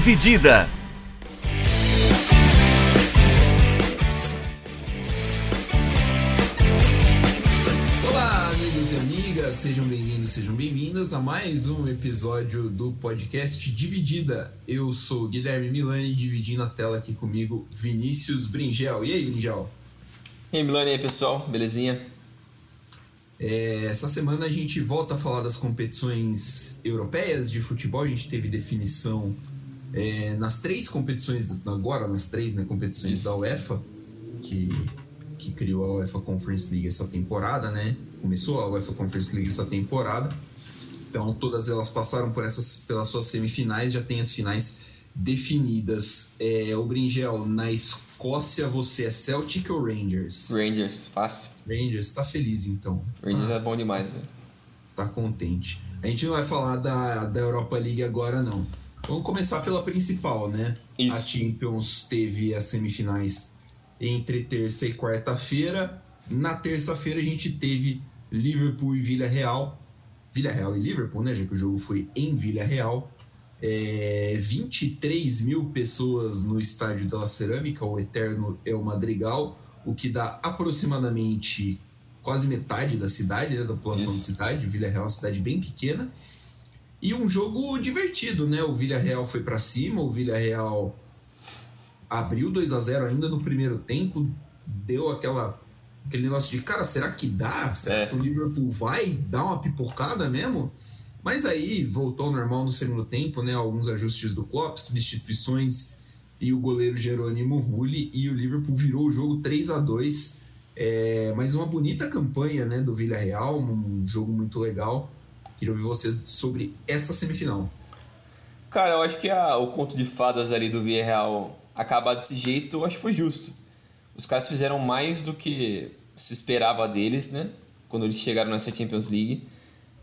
Dividida. Olá, amigos e amigas, sejam bem-vindos, sejam bem-vindas a mais um episódio do podcast Dividida. Eu sou Guilherme Milani, dividindo a tela aqui comigo Vinícius Bringel. E aí, Bringel? E aí, Milani, e aí, pessoal, belezinha? É, essa semana a gente volta a falar das competições europeias de futebol. A gente teve definição é, nas três competições, agora nas três né, competições Isso. da UEFA, que, que criou a UEFA Conference League essa temporada, né? Começou a UEFA Conference League essa temporada. Então todas elas passaram por essas, pelas suas semifinais, já tem as finais definidas. É, o Bringel, na Escócia você é Celtic ou Rangers? Rangers, fácil. Rangers, tá feliz então. Rangers Ah, é bom demais, velho. tá contente. A gente não vai falar da, da Europa League agora, não. Vamos começar pela principal, né? Isso. A Champions teve as semifinais entre terça e quarta-feira. Na terça-feira a gente teve Liverpool e Vila Real. Vila Real e Liverpool, né? Já que o jogo foi em Vila Real. É, 23 mil pessoas no estádio da Cerâmica, o eterno El Madrigal, o que dá aproximadamente quase metade da cidade, né, da população da Isso. cidade. Vila Real é uma cidade bem pequena. E um jogo divertido, né? O Villarreal foi para cima, o Villarreal abriu 2 a 0 ainda no primeiro tempo, deu aquela aquele negócio de, cara, será que dá? Será É. que o Liverpool vai dar uma pipocada mesmo? Mas aí voltou ao normal no segundo tempo, né? Alguns ajustes do Klopp, substituições e o goleiro Jerônimo Rulli e o Liverpool virou o jogo 3 a 2 é, mas uma bonita campanha né, do Villarreal, um jogo muito legal. Queria ouvir você sobre essa semifinal. Cara, eu acho que a- o conto de fadas ali do Villarreal acabar desse jeito, eu acho que foi justo. Os caras fizeram mais do que se esperava deles, né? Quando eles chegaram nessa Champions League.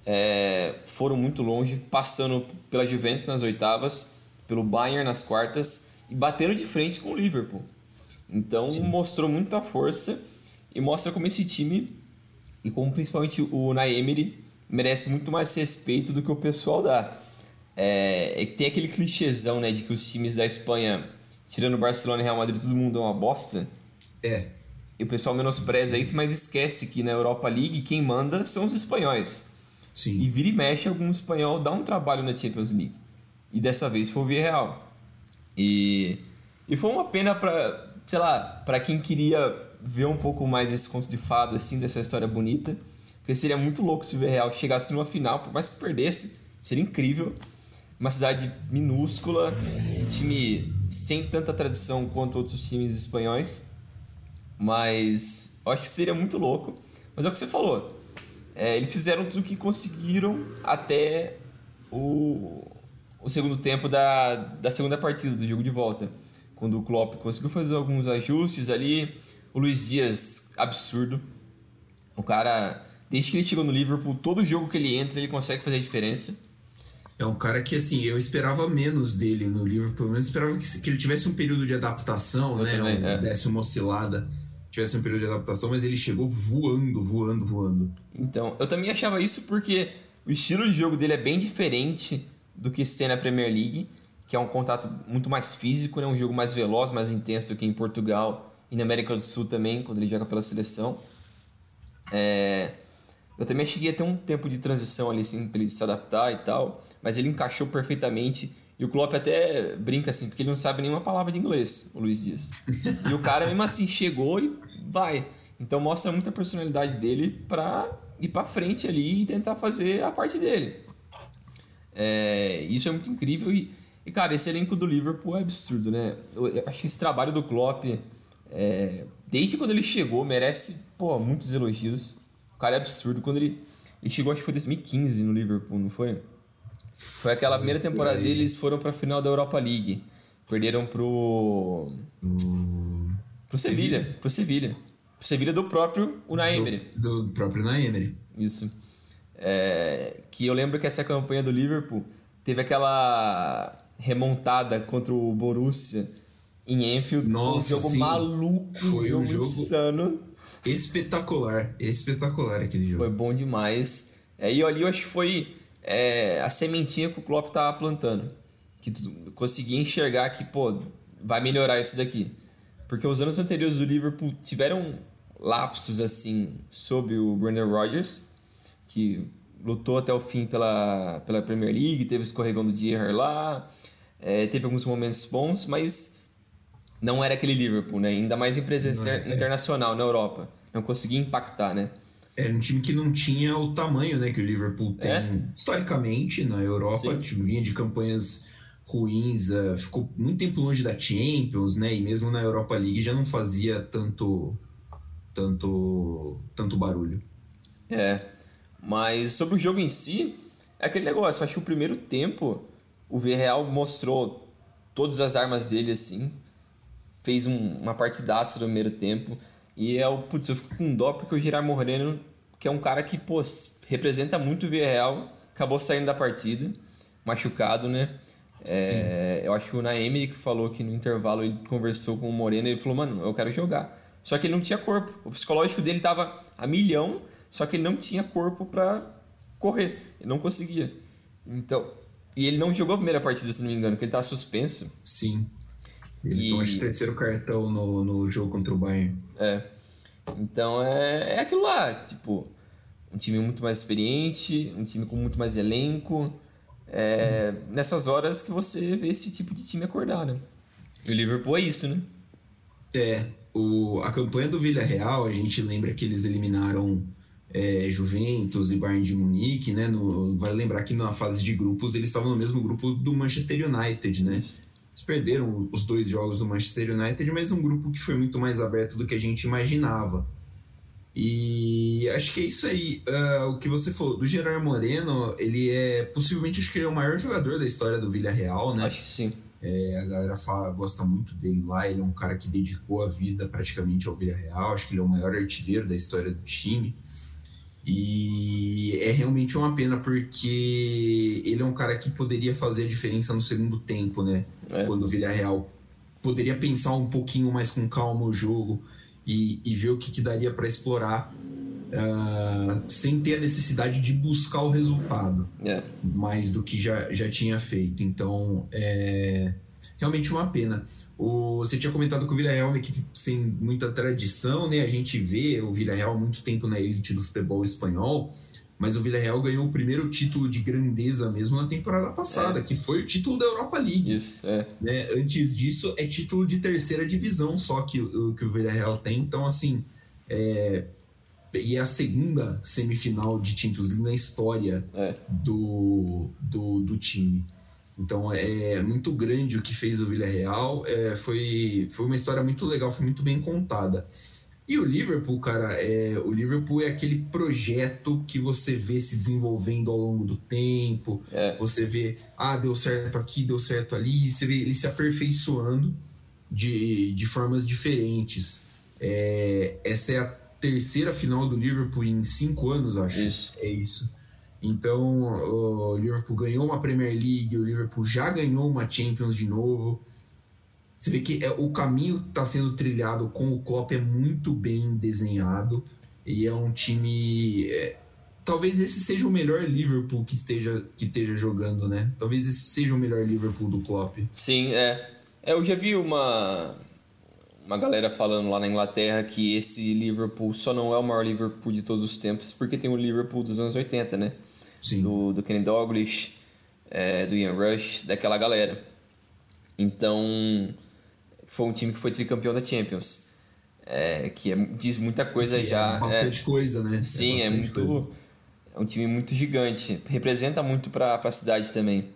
É, foram muito longe, passando pela Juventus nas oitavas, pelo Bayern nas quartas e bateram de frente com o Liverpool. Então Sim. mostrou muita força e mostra como esse time e como principalmente o Naemery merece muito mais respeito do que o pessoal dá. É, é tem aquele clichêzão, né, de que os times da Espanha, tirando Barcelona e Real Madrid, todo mundo é uma bosta. É, E o pessoal menospreza isso, mas esquece que na Europa League quem manda são os espanhóis. E sim. vira e mexe, algum espanhol dá um trabalho na Champions League. E dessa vez foi o Villarreal. E, e foi uma pena para, sei lá, para quem queria ver um pouco mais esse conto de fada, assim, dessa história bonita. Porque seria muito louco se o Villarreal chegasse numa final, por mais que perdesse, seria incrível. Uma cidade minúscula, um time sem tanta tradição quanto outros times espanhóis. Mas eu acho que seria muito louco. Mas é o que você falou. É, eles fizeram tudo o que conseguiram até o, o segundo tempo da, da segunda partida do jogo de volta. Quando o Klopp conseguiu fazer alguns ajustes ali. O Luiz Dias, absurdo. O cara, desde que ele chegou no Liverpool, todo jogo que ele entra, ele consegue fazer a diferença. É um cara que, assim, eu esperava menos dele no Liverpool. Pelo menos esperava que, que ele tivesse um período de adaptação, Eu né? também, um, é. Desse uma oscilada, tivesse um período de adaptação, mas ele chegou voando, voando, voando. Então, eu também achava isso porque o estilo de jogo dele é bem diferente do que se tem na Premier League, que é um contato muito mais físico, né? um jogo mais veloz, mais intenso do que em Portugal e na América do Sul também, quando ele joga pela seleção. É, Eu também cheguei a ter um tempo de transição ali, assim, pra ele se adaptar e tal, mas ele encaixou perfeitamente. E o Klopp até brinca assim, porque ele não sabe nenhuma palavra de inglês, o Luiz Dias. E o cara mesmo assim chegou e vai. Então mostra muita personalidade dele pra ir pra frente ali e tentar fazer a parte dele. É, isso é muito incrível e, e, cara, esse elenco do Liverpool é absurdo, né? Eu, eu acho que esse trabalho do Klopp, é, desde quando ele chegou, merece, pô, muitos elogios. O cara é absurdo. Quando ele, ele chegou, acho que foi 2015 no Liverpool, não foi? Foi aquela primeira temporada por aí. deles, foram pra final da Europa League. Perderam pro. O- pro Sevilha. Pro Sevilha. Pro Sevilha do próprio Unai Emery. Do, do próprio Unai Emery. Isso. É, que eu lembro que essa campanha do Liverpool teve aquela remontada contra o Borussia em Enfield. Nossa, foi um jogo sim. maluco, Foi um um jogo jogo- insano. Espetacular, espetacular aquele jogo. Foi bom demais. É, e ali eu acho que foi é, a sementinha que o Klopp tava plantando. que tu conseguia enxergar que, pô, vai melhorar isso daqui. Porque os anos anteriores do Liverpool tiveram lapsos assim sob o Brendan Rodgers, que lutou até o fim pela, pela Premier League, teve o escorregão do lá, é, teve alguns momentos bons, mas não era aquele Liverpool, né? Ainda mais em presença é, internacional na Europa. Não conseguia impactar, né? Era um time que não tinha o tamanho né, que o Liverpool tem é? historicamente na Europa, tipo, vinha de campanhas ruins, uh, ficou muito tempo longe da Champions, né? E mesmo na Europa League já não fazia tanto tanto tanto barulho. É. Mas sobre o jogo em si, é aquele negócio, acho que o primeiro tempo o Villarreal mostrou todas as armas dele assim, fez um, uma partidaça no primeiro tempo. E é o, putz, eu fico com dó porque o Gerard Moreno, que é um cara que, pô, representa muito o Villarreal, acabou saindo da partida, machucado, né? É, eu acho que o Naemi que falou que no intervalo ele conversou com o Moreno e ele falou, mano, eu quero jogar. Só que ele não tinha corpo. O psicológico dele tava a milhão, só que ele não tinha corpo para correr. Ele não conseguia. Então, e ele não jogou a primeira partida, se não me engano, porque ele tava suspenso. Sim. Ele e... tomou o terceiro cartão no, no jogo contra o Bayern. É. Então é, é aquilo lá, tipo, um time muito mais experiente, um time com muito mais elenco, é nessas horas que você vê esse tipo de time acordar, né? E o Liverpool é isso, né? É, o, a campanha do Villarreal, a gente lembra que eles eliminaram é, Juventus e Bayern de Munique, né? No, vai lembrar que na fase de grupos eles estavam no mesmo grupo do Manchester United, né? Eles perderam os dois jogos do Manchester United, mas um grupo que foi muito mais aberto do que a gente imaginava. E acho que é isso aí. Uh, o que você falou do Gerard Moreno, ele é possivelmente acho que ele é o maior jogador da história do Villarreal, né? Acho que sim. É, a galera fala, gosta muito dele lá. Ele é um cara que dedicou a vida praticamente ao Villarreal. Acho que ele é o maior artilheiro da história do time. E é realmente uma pena porque ele é um cara que poderia fazer a diferença no segundo tempo, né? É. Quando o Villarreal poderia pensar um pouquinho mais com calma o jogo e, e ver o que, que daria para explorar uh, sem ter a necessidade de buscar o resultado é. mais do que já, já tinha feito. Então, é realmente uma pena. O, você tinha comentado que o Villarreal é uma equipe sem muita tradição, né? A gente vê o Villarreal há muito tempo na elite do futebol espanhol, mas o Villarreal ganhou o primeiro título de grandeza mesmo na temporada passada, é. que foi o título da Europa League. Isso, é. Né? Antes disso, é título de terceira divisão só que, que o Villarreal tem. Então, assim, é... e é a segunda semifinal de Champions League na história é. do, do, do, time. Então, é muito grande o que fez o Villarreal. É, foi, foi uma história muito legal, foi muito bem contada. E o Liverpool, cara, é, o Liverpool é aquele projeto que você vê se desenvolvendo ao longo do tempo. É. Você vê, ah, deu certo aqui, deu certo ali. Você vê ele se aperfeiçoando de, de formas diferentes. É, essa é a terceira final do Liverpool em cinco anos, acho. Isso. É isso. Então, o Liverpool ganhou uma Premier League, o Liverpool já ganhou uma Champions de novo. Você vê que é, o caminho está sendo trilhado com o Klopp é muito bem desenhado e é um time. É, talvez esse seja o melhor Liverpool que esteja, que esteja jogando, né? Talvez esse seja o melhor Liverpool do Klopp. Sim, é. é eu já vi uma, uma galera falando lá na Inglaterra que esse Liverpool só não é o maior Liverpool de todos os tempos porque tem o Liverpool dos anos 80, né? Sim. Do, do Kenny Douglas, é, do Ian Rush, daquela galera. Então foi um time que foi tricampeão da Champions. É, que é, diz muita coisa que já. É bastante é, coisa, né? Sim, é, é muito. Coisa. É um time muito gigante. Representa muito para a cidade também.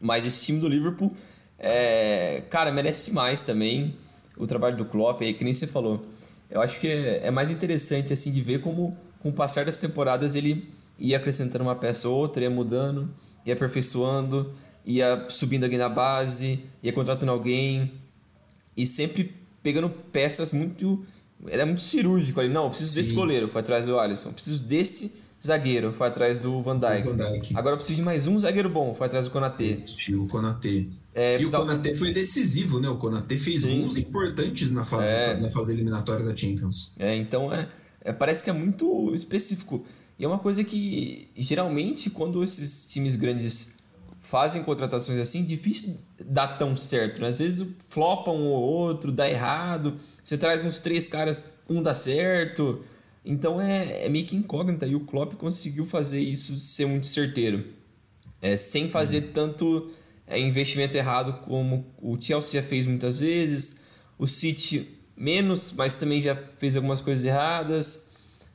Mas esse time do Liverpool, é, cara, merece demais também o trabalho do Klopp, aí, que nem você falou. Eu acho que é, é mais interessante assim de ver como, com o passar das temporadas, ele ia acrescentando uma peça ou outra, ia mudando, ia aperfeiçoando, ia subindo alguém na base, ia contratando alguém, e sempre pegando peças muito. É muito cirúrgico ali. Não, eu preciso desse Sim. goleiro, foi atrás do Alisson. Eu preciso desse zagueiro, foi atrás do Van Dijk. Van Dijk. Agora eu preciso de mais um zagueiro bom, foi atrás do Konatê. O Konatê. É, e o Konatê foi decisivo, né? O Konatê fez Sim. gols importantes na fase, é... na fase eliminatória da Champions. É, então é, é, parece que é muito específico. E é uma coisa que, geralmente, quando esses times grandes fazem contratações assim, difícil dar tão certo. Né? Às vezes flopa um ou outro, dá errado. Você traz uns três caras, um dá certo. Então é, é meio que incógnita. E o Klopp conseguiu fazer isso ser muito certeiro. É, sem fazer uhum. tanto é, investimento errado como o Chelsea já fez muitas vezes. O City menos, mas também já fez algumas coisas erradas.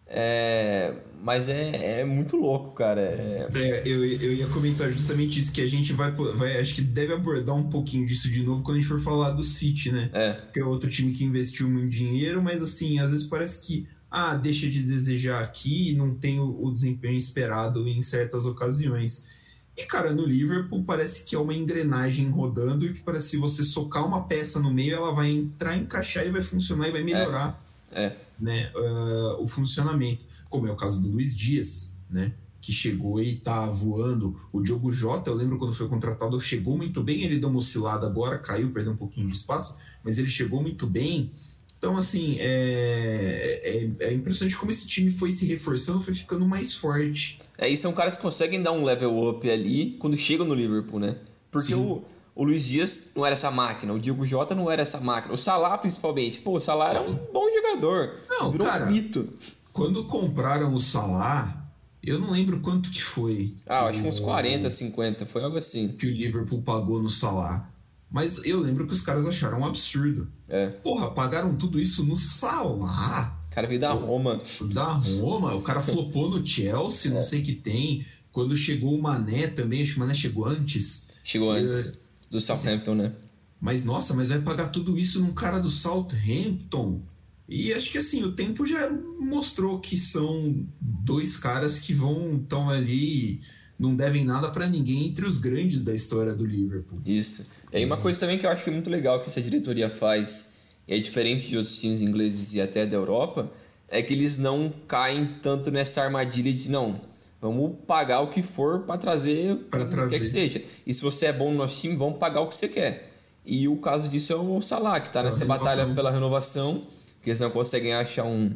É, mas é, é muito louco, cara. É... é... eu, eu ia comentar justamente isso, que a gente vai, vai. Acho que deve abordar um pouquinho disso de novo quando a gente for falar do City, né? É. Que é outro time que investiu muito dinheiro, mas assim, às vezes parece que. Ah, deixa de desejar aqui e não tem o, o desempenho esperado em certas ocasiões. E, cara, no Liverpool parece que é uma engrenagem rodando e que parece que se você socar uma peça no meio, ela vai entrar, encaixar e vai funcionar e vai melhorar é. É. Né, uh, o funcionamento. Como é o caso do Luiz Dias, né? Que chegou e tá voando. O Diogo Jota, eu lembro quando foi contratado, chegou muito bem, ele deu uma oscilada agora, caiu, perdeu um pouquinho de espaço, mas ele chegou muito bem. Então, assim, é, é, é impressionante como esse time foi se reforçando, foi ficando mais forte. É, e são caras que conseguem dar um level up ali quando chegam no Liverpool, né? Porque o, o Luiz Dias não era essa máquina, o Diego Jota não era essa máquina, o Salah principalmente. Pô, o Salah era um bom jogador. Não, virou cara, um mito. Quando compraram o Salah, eu não lembro quanto que foi. Ah, acho que uns 40, 50, foi algo assim. Que o Liverpool pagou no Salah. Mas eu lembro que os caras acharam um absurdo. É. Porra, pagaram tudo isso no Salah. O cara veio da Roma. Da Roma, o cara flopou no Chelsea, é. não sei o que tem. Quando chegou o Mané também, acho que o Mané chegou antes. Chegou antes. É, do Southampton, assim, né? Mas nossa, mas vai pagar tudo isso num cara do Southampton. E acho que assim, o tempo já mostrou que são dois caras que vão estão ali não devem nada para ninguém entre os grandes da história do Liverpool. Isso. E aí uma coisa também que eu acho que é muito legal que essa diretoria faz, e é diferente de outros times ingleses e até da Europa, é que eles não caem tanto nessa armadilha de não, vamos pagar o que for para trazer para trazer. que, que seja. E se você é bom no nosso time, vamos pagar o que você quer. E o caso disso é o Salah, que está nessa batalha pela renovação, que eles não conseguem achar um,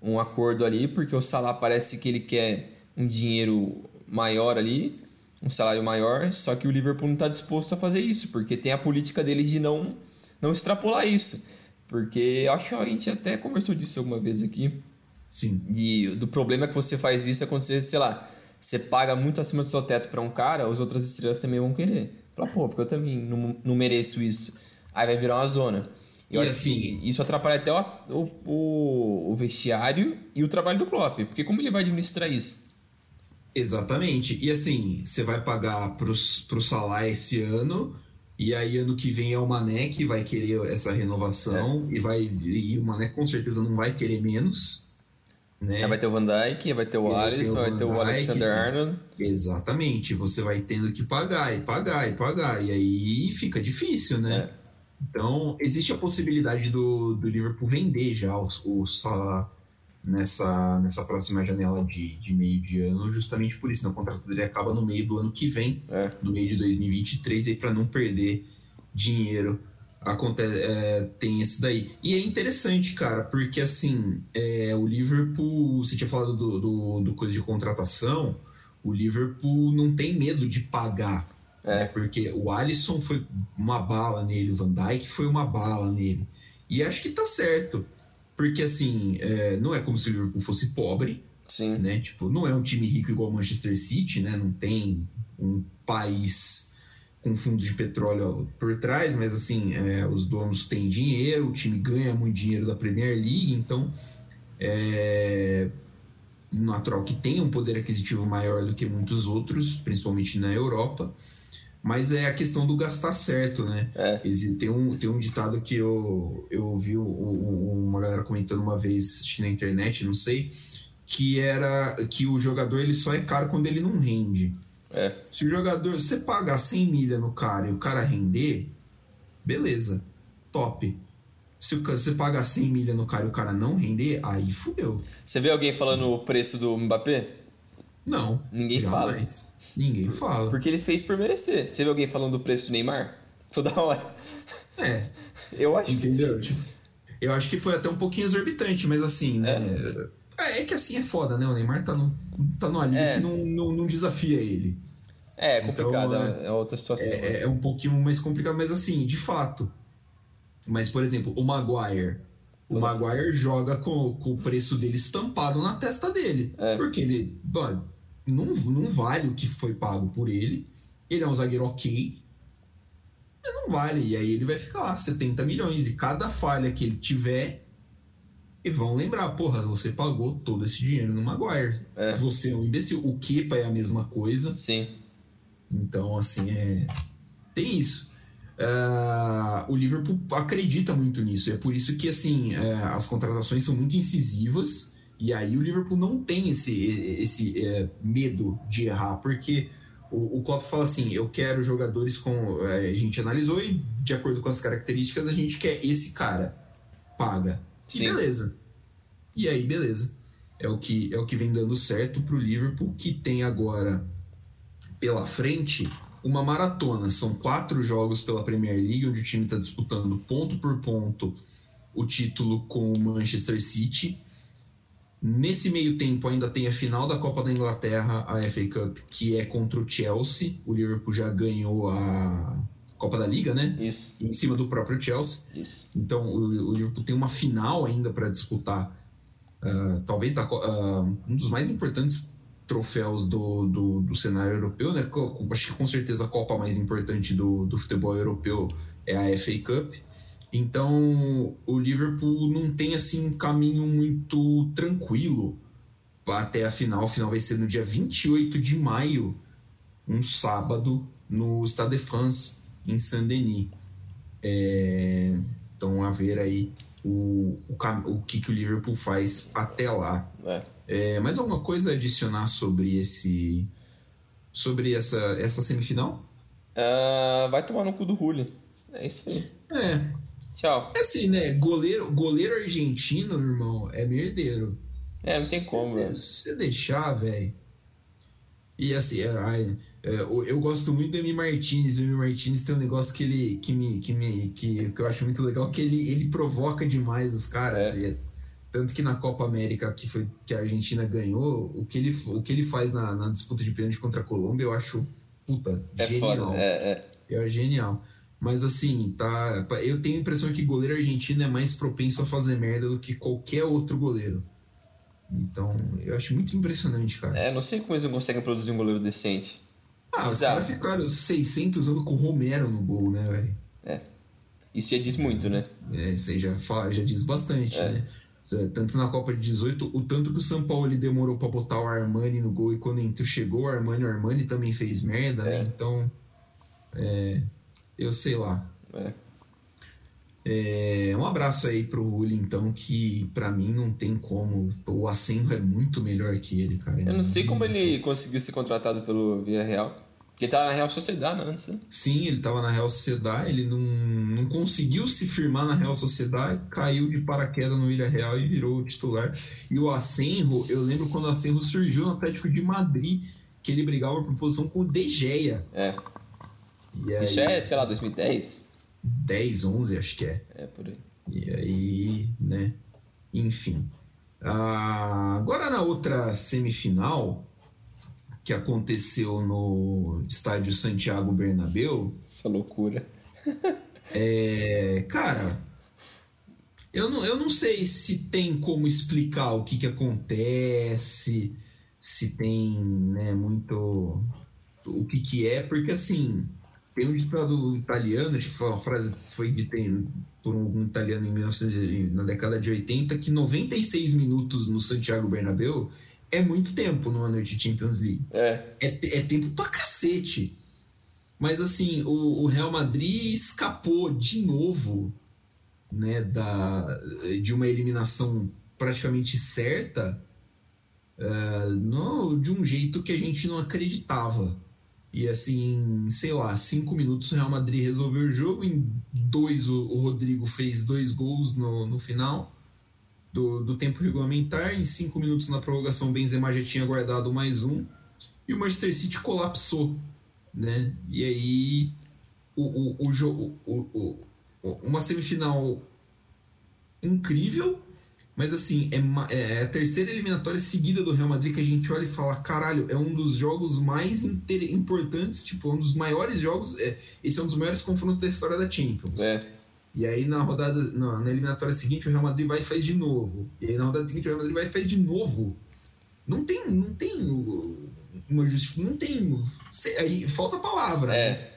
um acordo ali, porque o Salah parece que ele quer um dinheiro maior ali, um salário maior, só que o Liverpool não está disposto a fazer isso, porque tem a política deles de não, não extrapolar isso. Porque acho que a gente até conversou disso alguma vez aqui. Sim. De, do problema que você faz isso acontecer, sei lá, você paga muito acima do seu teto para um cara, as outras estrelas também vão querer. Fala, pô, porque eu também não, não mereço isso. Aí vai virar uma zona. E, e assim, isso atrapalha até o, o, o, vestiário e o trabalho do Klopp. Porque como ele vai administrar isso? Exatamente. E assim, você vai pagar pro, pro Salah esse ano, e aí ano que vem é o Mané que vai querer essa renovação, é. e, vai, e o Mané com certeza não vai querer menos. Né? vai ter o Van Dijk, vai ter o Alisson, vai ter o Alexander Arnold. Exatamente, você vai tendo que pagar e pagar e pagar, e aí fica difícil, né? É. Então, existe a possibilidade do, do Liverpool vender já o, o Salah nessa, nessa próxima janela de, de meio de ano, justamente por isso. Né? O contrato dele acaba no meio do ano que vem, é. no meio de 2023, aí para não perder dinheiro. Acontece, é, tem esse daí. E é interessante, cara, porque assim, é, o Liverpool, você tinha falado do, do, do, coisa de contratação, o Liverpool não tem medo de pagar. É. Né? Porque o Alisson foi uma bala nele, o Van Dijk foi uma bala nele. E acho que tá certo. Porque, assim, é, não é como se o Liverpool fosse pobre. Sim. Né? Tipo, não é um time rico igual o Manchester City, né? Não tem um país com fundos de petróleo por trás, mas, assim, é, os donos têm dinheiro, o time ganha muito dinheiro da Premier League, então é natural que tenha um poder aquisitivo maior do que muitos outros, principalmente na Europa mas é a questão do gastar certo, né? É. Tem, um, tem um ditado que eu, eu ouvi uma galera comentando uma vez na internet, não sei, que era que o jogador ele só é caro quando ele não rende. É. Se o jogador, você pagar 100 milha no cara e o cara render, beleza, top. Se você pagar 100 milha no cara e o cara não render, aí fudeu. Você vê alguém falando o preço do Mbappé? Não. Ninguém fala. Ninguém fala. Porque ele fez por merecer. Você vê alguém falando do preço do Neymar? Toda hora. É. Eu acho Entendeu? que sim. Eu acho que foi até um pouquinho exorbitante, mas assim, né? É, é que assim é foda, né? O Neymar tá no, tá no ali é. que não, não, não, desafia ele. É, é complicado, então, é, é outra situação. É, né? é um pouquinho mais complicado, mas assim, de fato. Mas, por exemplo, o Maguire. O Maguire joga com, com o preço dele estampado na testa dele. É. Porque ele não, não vale o que foi pago por ele. Ele é um zagueiro ok. Não vale. E aí ele vai ficar lá, 70 milhões. E cada falha que ele tiver, e vão lembrar, porra, você pagou todo esse dinheiro no Maguire. É. Você é um imbecil. O Kepa é a mesma coisa. Sim. Então, assim, é... tem isso. Uh, o Liverpool acredita muito nisso. É por isso que, assim, uh, as contratações são muito incisivas. E aí o Liverpool não tem esse, esse uh, medo de errar, porque o, o Klopp fala assim, eu quero jogadores com... a gente analisou e, de acordo com as características, a gente quer esse cara. Paga Sim. E beleza. E aí, beleza. É o que, é o que vem dando certo para o Liverpool, que tem agora pela frente uma maratona. São quatro jogos pela Premier League, onde o time está disputando ponto por ponto o título com o Manchester City. Nesse meio tempo ainda tem a final da Copa da Inglaterra, a FA Cup, que é contra o Chelsea. O Liverpool já ganhou a Copa da Liga, né? Isso. Em cima do próprio Chelsea. Isso. Então o, o Liverpool tem uma final ainda para disputar. Uh, talvez da, uh, um dos mais importantes troféus do, do, do, cenário europeu, né? Acho que com certeza a Copa mais importante do, do futebol europeu é a FA Cup. Então o Liverpool não tem assim um caminho muito tranquilo até a final. A final vai ser no dia 28 de maio, um sábado, no Stade de France em Saint-Denis. É, então, a ver aí o, o, o que, que o Liverpool faz até lá. É. É, mais alguma coisa a adicionar sobre esse sobre essa, essa semifinal? Uh, vai tomar no cu do Hulli. É isso aí. É. Tchau. É assim, né? Goleiro, goleiro argentino, irmão, é merdeiro. É, não tem se como, velho. Se você deixar, velho. E assim, é, é, eu gosto muito do Emi Martinez. O Emi Martinez tem um negócio que ele que me, que me que, que eu acho muito legal, que ele, ele provoca demais os caras. É. tanto que na Copa América que foi que a Argentina ganhou, o que ele, o que ele faz na, na disputa de pênalti contra a Colômbia, eu acho puta é genial. Foda. É, é. é genial. Mas assim, tá. Eu tenho a impressão que goleiro argentino é mais propenso a fazer merda do que qualquer outro goleiro. Então, eu acho muito impressionante, cara. É, não sei como eles não conseguem produzir um goleiro decente. Ah, os caras ficaram 600 anos com o Romero no gol, né, velho? É. Isso já diz muito, né? É, isso aí já, fala, já diz bastante, é. né? Tanto na Copa de 18, o tanto que o São Paulo ele demorou para botar o Armani no gol e quando entrou, chegou o Armani, o Armani também fez merda, né? é. né? Então, é, eu sei lá. É. É, um abraço aí pro Uli, então, que para mim não tem como. O Asenro é muito melhor que ele, cara. Eu não sei como ele conseguiu ser contratado pelo Via Real. Porque ele tava na Real Sociedade antes, né? Sim, ele tava na Real Sociedade, ele não, não conseguiu se firmar na Real Sociedade, caiu de paraquedas no Vila Real e virou titular. E o Asenro, eu lembro quando o Asenro surgiu no Atlético de Madrid, que ele brigava por posição com o De Gea. É. Isso é, sei lá, 2010? 10, 11, acho que é. É, por aí. E aí, né? Enfim. Ah, agora na outra semifinal, que aconteceu no estádio Santiago Bernabéu. Essa loucura. é, cara, eu não, eu não sei se tem como explicar o que, que acontece, se tem né, muito o que, que é, porque assim tem um ditado italiano, que foi uma frase foi dita por um italiano em 1900, na década de 80, que 96 minutos no Santiago Bernabéu é muito tempo numa noite de Champions League. É. É, é tempo pra cacete. Mas assim, o, o, Real Madrid escapou de novo né, da, de uma eliminação praticamente certa uh, no, de um jeito que a gente não acreditava. E assim, sei lá, cinco minutos o Real Madrid resolveu o jogo. Em dois, o, Rodrigo fez dois gols no, no final do, do tempo regulamentar. Em cinco minutos na prorrogação, o Benzema já tinha guardado mais um. E o Manchester City colapsou. Né? E aí, o, o, o jogo. O, o, uma semifinal incrível Mas assim, é, é, a terceira eliminatória seguida do Real Madrid que a gente olha e fala: caralho, é um dos jogos mais importantes, tipo, um dos maiores jogos. É, esse é um dos maiores confrontos da história da Champions. É. E aí na rodada, na, na, eliminatória seguinte, o Real Madrid vai e faz de novo. E aí na rodada seguinte, o Real Madrid vai e faz de novo. Não tem, não tem uma justificativa, não tem. Aí falta palavra. É. Né?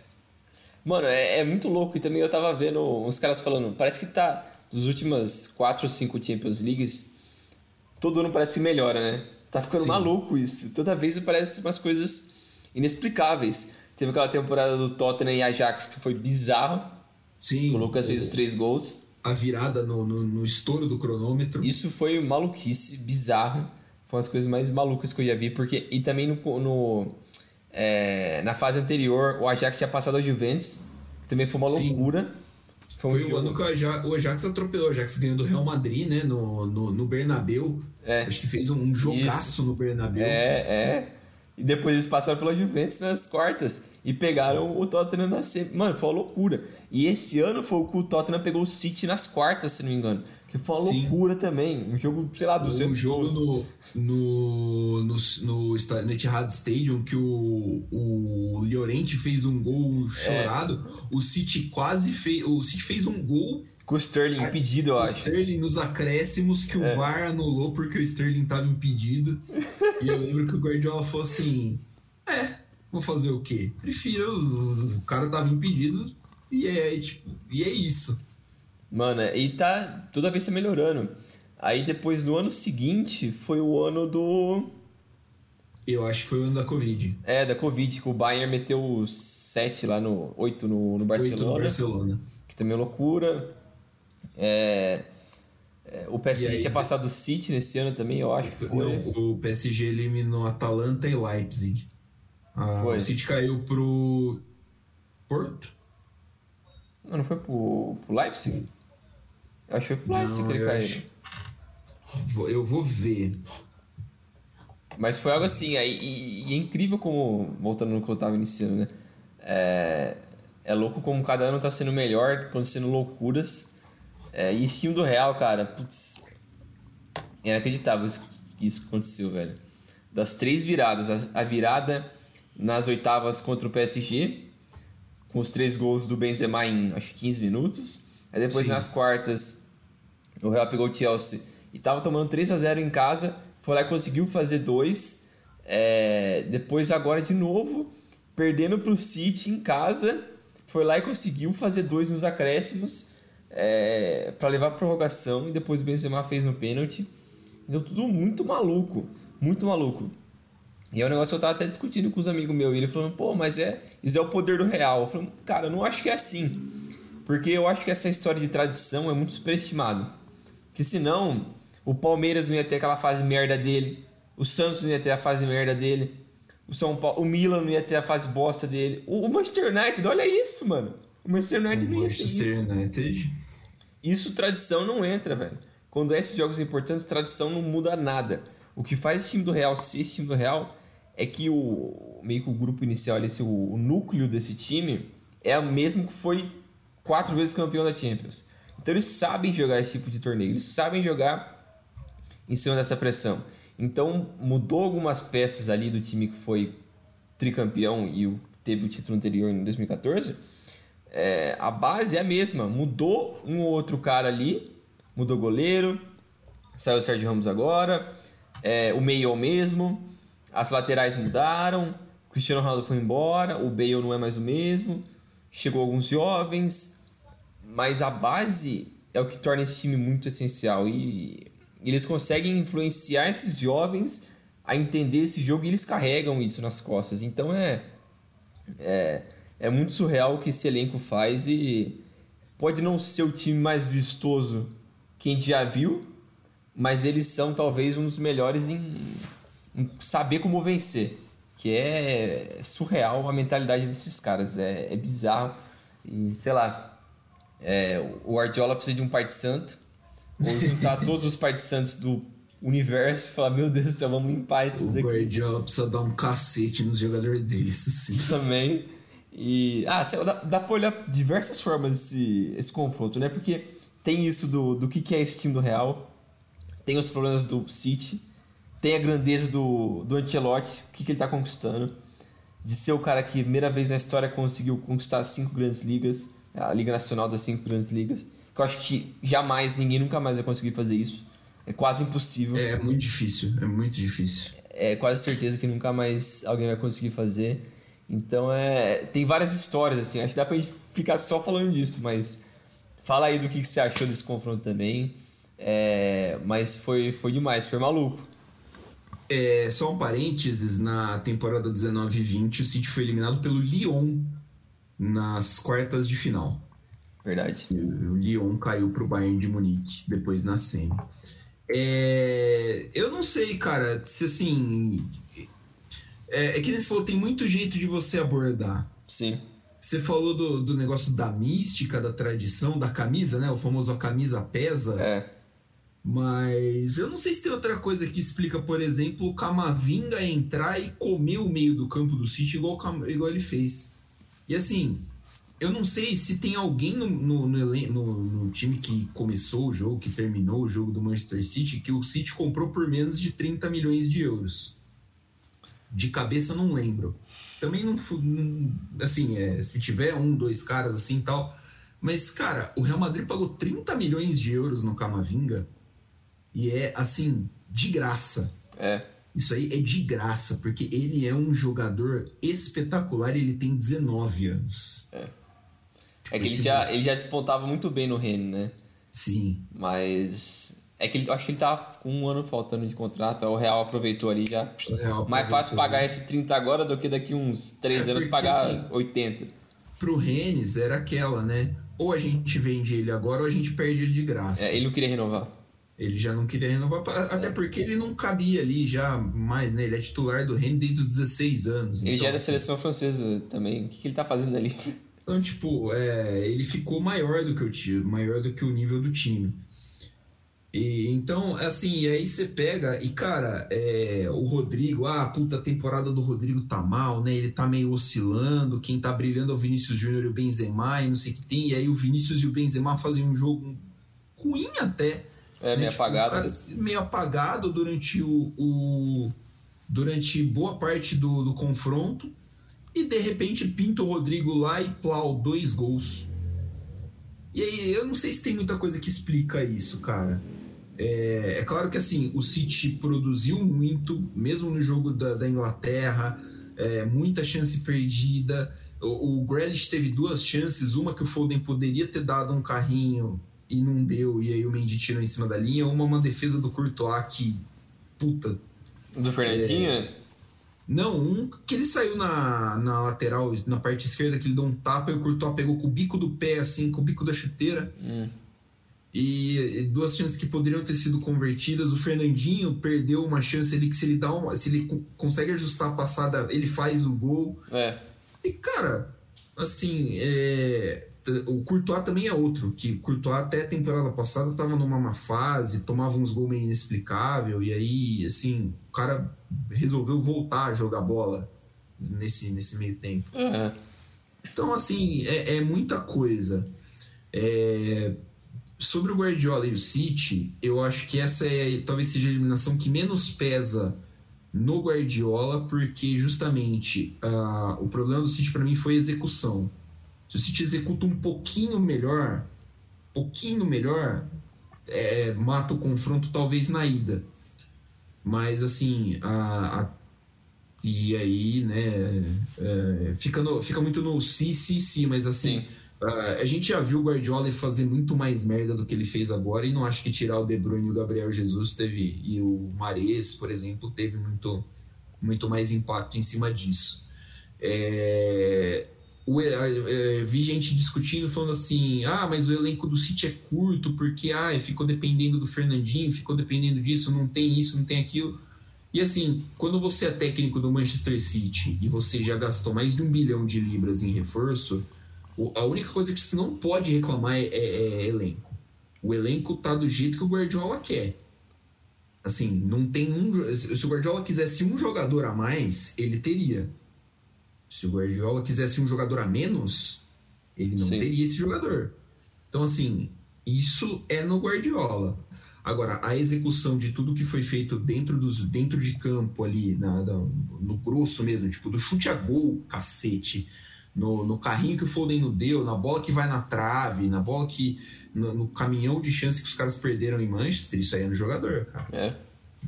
Mano, é, é, muito louco. E também eu tava vendo uns caras falando, parece que tá. Dos últimas 4 ou 5 Champions Leagues, todo ano parece que melhora, né? Tá ficando Sim. maluco isso. Toda vez parece umas coisas inexplicáveis. Teve aquela temporada do Tottenham e Ajax que foi bizarro. Sim. O Lucas fez os três gols. A virada no, no, no estouro do cronômetro. Isso foi maluquice, bizarro. Foi uma das coisas mais malucas que eu já vi. Porque, e também no, no é, na fase anterior, o Ajax tinha passado a Juventus, que também foi uma Sim. loucura. Foi, foi o ano que o Ajax, o Ajax atropelou. O Ajax ganhou do Real Madrid, né? No, no, no Bernabéu. É. Acho que fez um, um jogaço Isso. no Bernabéu. É, é. E depois eles passaram pela Juventus nas quartas e pegaram o Tottenham na semi. Mano, foi uma loucura. E esse ano foi o que o Tottenham pegou o City nas quartas, se não me engano. Que foi uma Sim. loucura também. Um jogo, sei lá, 200 Um jogo no, no, no, no, no Etihad Stadium que o, o Llorente fez um gol chorado. É. O City quase fez. O City fez um gol. Com o Sterling a, impedido, eu acho. O Sterling nos acréscimos que é. o VAR anulou porque o Sterling estava impedido. e eu lembro que o Guardiola falou assim: É, vou fazer o quê? Prefiro. O cara tava impedido e é, tipo, e é isso. Mano, e tá. Toda vez tá melhorando. Aí depois no ano seguinte foi o ano do. Eu acho que foi o ano da Covid. É, da Covid, que o Bayern meteu 7 lá no. 8 no, no Barcelona. 8 no Barcelona. Que também é loucura. É, é, o PSG aí, tinha passado o City nesse ano também, eu acho que foi. o PSG eliminou Atalanta e Leipzig. Ah. O City caiu pro Porto? Não, não foi pro, pro Leipzig? Eu acho que foi pro Leipzig que ele caiu. Eu vou ver. Mas foi algo assim, aí, e, e, é incrível como, voltando no que eu tava iniciando, né? É, é louco como cada ano tá sendo melhor, acontecendo loucuras. É, e esse time do Real, cara, putz, é inacreditável isso, que isso aconteceu, velho. Das três viradas, a, a virada nas oitavas contra o PSG, com os três gols do Benzema em acho 15 minutos. Aí depois Sim. nas quartas, o Real pegou o Chelsea e tava tomando 3 a 0 em casa, foi lá e conseguiu fazer dois. É, depois agora de novo, perdendo para o City em casa, foi lá e conseguiu fazer dois nos acréscimos é, para levar a prorrogação e depois o Benzema fez no pênalti. Então tudo muito maluco, muito maluco. E é um negócio que eu tava até discutindo com os amigos meus. E ele falando, pô, mas é, isso é o poder do real. Eu falei, cara, eu não acho que é assim. Porque eu acho que essa história de tradição é muito superestimada. Que senão, o Palmeiras não ia ter aquela fase merda dele. O Santos não ia ter a fase merda dele. O São Paulo, o Milan não ia ter a fase bosta dele. O, Manchester United, olha isso, mano. O Manchester United o não ia ser isso. United. Isso tradição não entra, velho. Quando é esses jogos importantes, tradição não muda nada. O que faz esse time do Real ser esse time do Real é que o meio que o grupo inicial, esse, o, o núcleo desse time é o mesmo que foi quatro vezes campeão da Champions. Então eles sabem jogar esse tipo de torneio, eles sabem jogar em cima dessa pressão. Então mudou algumas peças ali do time que foi tricampeão e teve o título anterior em 2014. É, a base é a mesma, mudou um ou outro cara ali, mudou goleiro, saiu o Sérgio Ramos agora, é, o meio é o mesmo, as laterais mudaram, Cristiano Ronaldo foi embora, o Bale não é mais o mesmo, chegou alguns jovens, mas a base é o que torna esse time muito essencial e eles conseguem influenciar esses jovens a entender esse jogo e eles carregam isso nas costas. Então é é, é muito surreal o que esse elenco faz e pode não ser o time mais vistoso que a gente já viu, mas eles são talvez um dos melhores em saber como vencer. Que é surreal a mentalidade desses caras. É, é bizarro. E sei lá. É, o Guardiola precisa de um pai de santo. Ou juntar todos os pais de santos do universo e falar: Meu Deus do céu, vamos limpar isso O Guardiola precisa dar um cacete nos jogadores dele, isso sim. Também. E. Ah, sei dá, dá pra olhar diversas formas esse, esse confronto, né? Porque tem isso do, do que, que é esse time do Real. tem os problemas do City, tem a grandeza do, do Ancelotti, o que, que ele está conquistando. De ser o cara que, primeira vez na história, conseguiu conquistar cinco grandes ligas, a Liga Nacional das cinco grandes ligas. Que eu acho que jamais, ninguém nunca mais vai conseguir fazer isso. É quase impossível. É muito difícil, é muito difícil. É quase certeza que nunca mais alguém vai conseguir fazer. Então é. Tem várias histórias, assim, acho que dá pra gente ficar só falando disso, mas fala aí do que, que você achou desse confronto também. É, mas foi, foi demais, foi maluco. É, só um parênteses, na temporada 19 e 20, o City foi eliminado pelo Lyon nas quartas de final. Verdade. O Lyon caiu pro Bayern de Munique depois na semi. É, eu não sei, cara, se assim. É, é que nem você falou, tem muito jeito de você abordar. Sim. Você falou do, do negócio da mística, da tradição, da camisa, né? O famoso a camisa pesa. É. Mas eu não sei se tem outra coisa que explica, por exemplo, o Camavinga entrar e comer o meio do campo do City igual, igual ele fez. E assim, eu não sei se tem alguém no, no, no, no, time que começou o jogo, que terminou o jogo do Manchester City, que o City comprou por menos de 30 milhões de euros. De cabeça não lembro. Também não. assim, é, se tiver um, dois caras assim tal. Mas, cara, o Real Madrid pagou 30 milhões de euros no Camavinga e é assim, de graça. É. Isso aí é de graça, porque ele é um jogador espetacular e ele tem 19 anos. É. Tipo, é que ele já, ele já despontava muito bem no Rennes, né? Sim. Mas. É que ele, acho que ele tava com um ano faltando de contrato, o Real aproveitou ali já. Aproveitou Mais fácil pagar esse 30 agora do que daqui uns 3 é anos pagar assim, 80. Pro Rennes era aquela, né? Ou a gente vende ele agora ou a gente perde ele de graça. É, ele não queria renovar. Ele já não queria renovar, até porque ele não cabia ali já mais, né? Ele é titular do Rennes desde os 16 anos. Ele então, já é da seleção francesa também. O que, que ele tá fazendo ali? Então, tipo, é, ele ficou maior do que o time, maior do que o nível do time. E, então, assim, e aí você pega e, cara, é, o Rodrigo, ah, puta, a temporada do Rodrigo tá mal, né? Ele tá meio oscilando, quem tá brilhando é o Vinícius Júnior e o Benzema e não sei o que tem. E aí o Vinícius e o Benzema fazem um jogo ruim até é, né? meio tipo, apagado. Cara, meio apagado durante o, o, durante boa parte do, do confronto. E de repente pinta o Rodrigo lá e plau, dois gols. E aí, eu não sei se tem muita coisa que explica isso, cara. É, é claro que assim, o City produziu muito, mesmo no jogo da, da Inglaterra, é, muita chance perdida. O, o Grealish teve duas chances, uma que o Foden poderia ter dado um carrinho e não deu, e aí o Mendy tirou em cima da linha, uma uma defesa do Courtois que, puta... Do Fernandinho? É... Não, um que ele saiu na, na lateral, na parte esquerda, que ele deu um tapa e o Courtois pegou com o bico do pé, assim, com o bico da chuteira. Hum. E, e duas chances que poderiam ter sido convertidas. O Fernandinho perdeu uma chance ali que se ele dá uma, se ele consegue ajustar a passada, ele faz o gol. É. E, cara, assim, é o Courtois também é outro, que o Courtois até a temporada passada estava numa má fase, tomava uns gols meio inexplicável, e aí, assim, o cara resolveu voltar a jogar bola nesse, nesse meio tempo. Uhum. Então, assim, é, é muita coisa. É... Sobre o Guardiola e o City, eu acho que essa é talvez seja a eliminação que menos pesa no Guardiola, porque justamente uh, o problema do City para mim foi execução. Se City executa um pouquinho melhor, pouquinho melhor, é, mata o confronto talvez na ida. Mas assim, a, a e aí, né, é, fica, no, fica muito no si, si, si, mas assim, a, a gente já viu o Guardiola fazer muito mais merda do que ele fez agora e não acho que tirar o De Bruyne e o Gabriel Jesus teve, e o Mares, por exemplo, teve muito, muito mais impacto em cima disso. É, o, é, vi gente discutindo, falando assim: ah, mas o elenco do City é curto porque ah, ficou dependendo do Fernandinho, ficou dependendo disso, não tem isso, não tem aquilo. E assim, quando você é técnico do Manchester City e você já gastou mais de um bilhão de libras em reforço, a única coisa que você não pode reclamar é, é, é elenco. O elenco tá do jeito que o Guardiola quer. Assim, não tem um. Se o Guardiola quisesse um jogador a mais, ele teria. Se o Guardiola quisesse um jogador a menos, ele não Sim. teria esse jogador. Então, assim, isso é no Guardiola. Agora, a execução de tudo que foi feito dentro, dos, dentro de campo ali, na, na, no grosso mesmo, tipo, do chute a gol, cacete, no, no carrinho que o Foden não deu, na bola que vai na trave, na bola que. No, no, caminhão de chance que os caras perderam em Manchester, isso aí é no jogador, cara. É.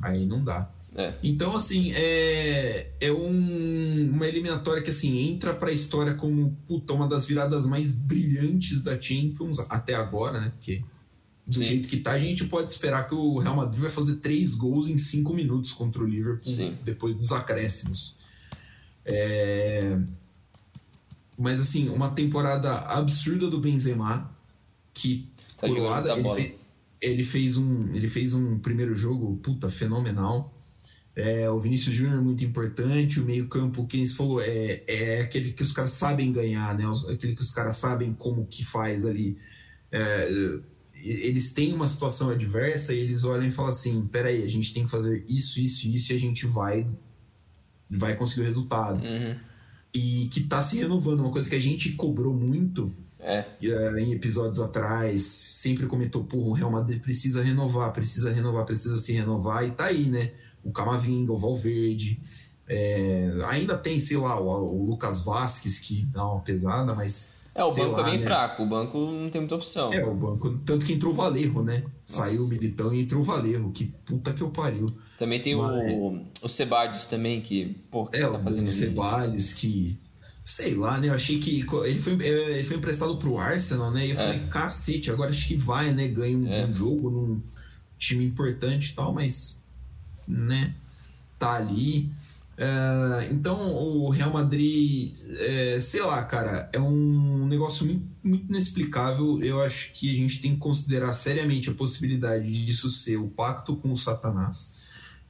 Aí não dá. É. Então, assim, é, é um, uma eliminatória que assim entra para a história como puta, uma das viradas mais brilhantes da Champions até agora, né? Porque do Sim. jeito que tá, a gente pode esperar que o Real Madrid vai fazer três gols em cinco minutos contra o Liverpool Sim. depois dos acréscimos. É, Mas assim, uma temporada absurda do Benzema, que Tá coroada, ele, fe- ele fez um, ele fez um primeiro jogo, puta, fenomenal. É, o Vinícius Júnior é muito importante, o meio-campo, quem se falou, é, é aquele que os caras sabem ganhar, né? Aquele que os caras sabem como que faz ali. É, eles têm uma situação adversa e eles olham e falam assim: peraí, a gente tem que fazer isso, isso, isso e a gente vai, vai conseguir o resultado. Uhum. E que tá se renovando, uma coisa que a gente cobrou muito É. eh, em episódios atrás, sempre comentou, porra, o Real Madrid precisa renovar, precisa renovar, precisa se renovar, e tá aí, né? O Camavinga, o Valverde, é, ainda tem, sei lá, o, o Lucas Vasquez, que dá uma pesada, mas É, o Sei banco lá, é bem né? fraco. O banco não tem muita opção. é o banco, tanto que entrou o Valerro, né? Saiu o Militão e entrou o Valerro, que puta que eu pariu. Também tem Mas- o, o também, que, pô, que É, tá o fazendo ali. Ceballos, que. Sei lá, né? Eu achei que. Ele foi, é, ele foi emprestado pro Arsenal, né? E eu falei, cacete, agora acho que vai, né? Ganha um, É. um jogo num time importante e tal, mas. Né? Tá ali. É, então, o Real Madrid, é, sei lá, cara, é um negócio muito, muito inexplicável. Eu acho que a gente tem que considerar seriamente a possibilidade disso ser o pacto com o Satanás.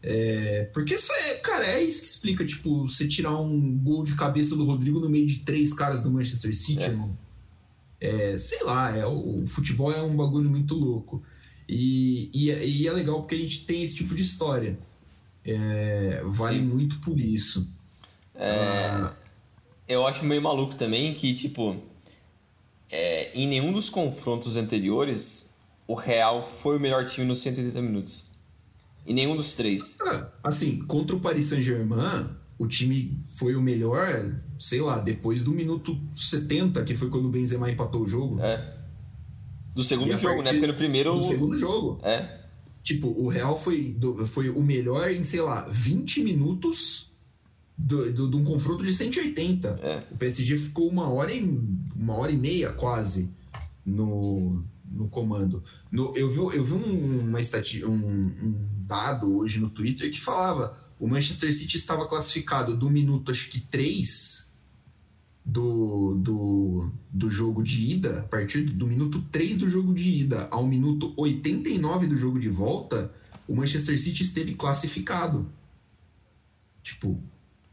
É, porque isso é, cara, é isso que explica, tipo, você tirar um gol de cabeça do Rodrigo no meio de três caras do Manchester City, É. irmão. É, sei lá, é, o futebol é um bagulho muito louco. E, e, é- e é legal porque a gente tem esse tipo de história. É, vale Sim. muito por isso. Ah, Eu acho meio maluco também que, tipo, é, em nenhum dos confrontos anteriores, o Real foi o melhor time nos 180 minutos. Em nenhum dos três. cara, assim, contra o Paris Saint-Germain, o time foi o melhor, sei lá, depois do minuto 70, que foi quando o Benzema empatou o jogo. É. Do segundo jogo, né? partir Porque no primeiro. No segundo jogo. É. Tipo, o Real foi, do- foi o melhor em, sei lá, 20 minutos do- do- de um confronto de 180. É. O PSG ficou uma hora e, uma hora e meia quase no, no comando. No- eu vi, eu vi um, uma estati, um, um dado hoje no Twitter que falava o Manchester City estava classificado do minuto acho que 3 do, do, do jogo de ida, a partir do minuto 3 do jogo de ida ao minuto 89 do jogo de volta, o Manchester City esteve classificado. Tipo,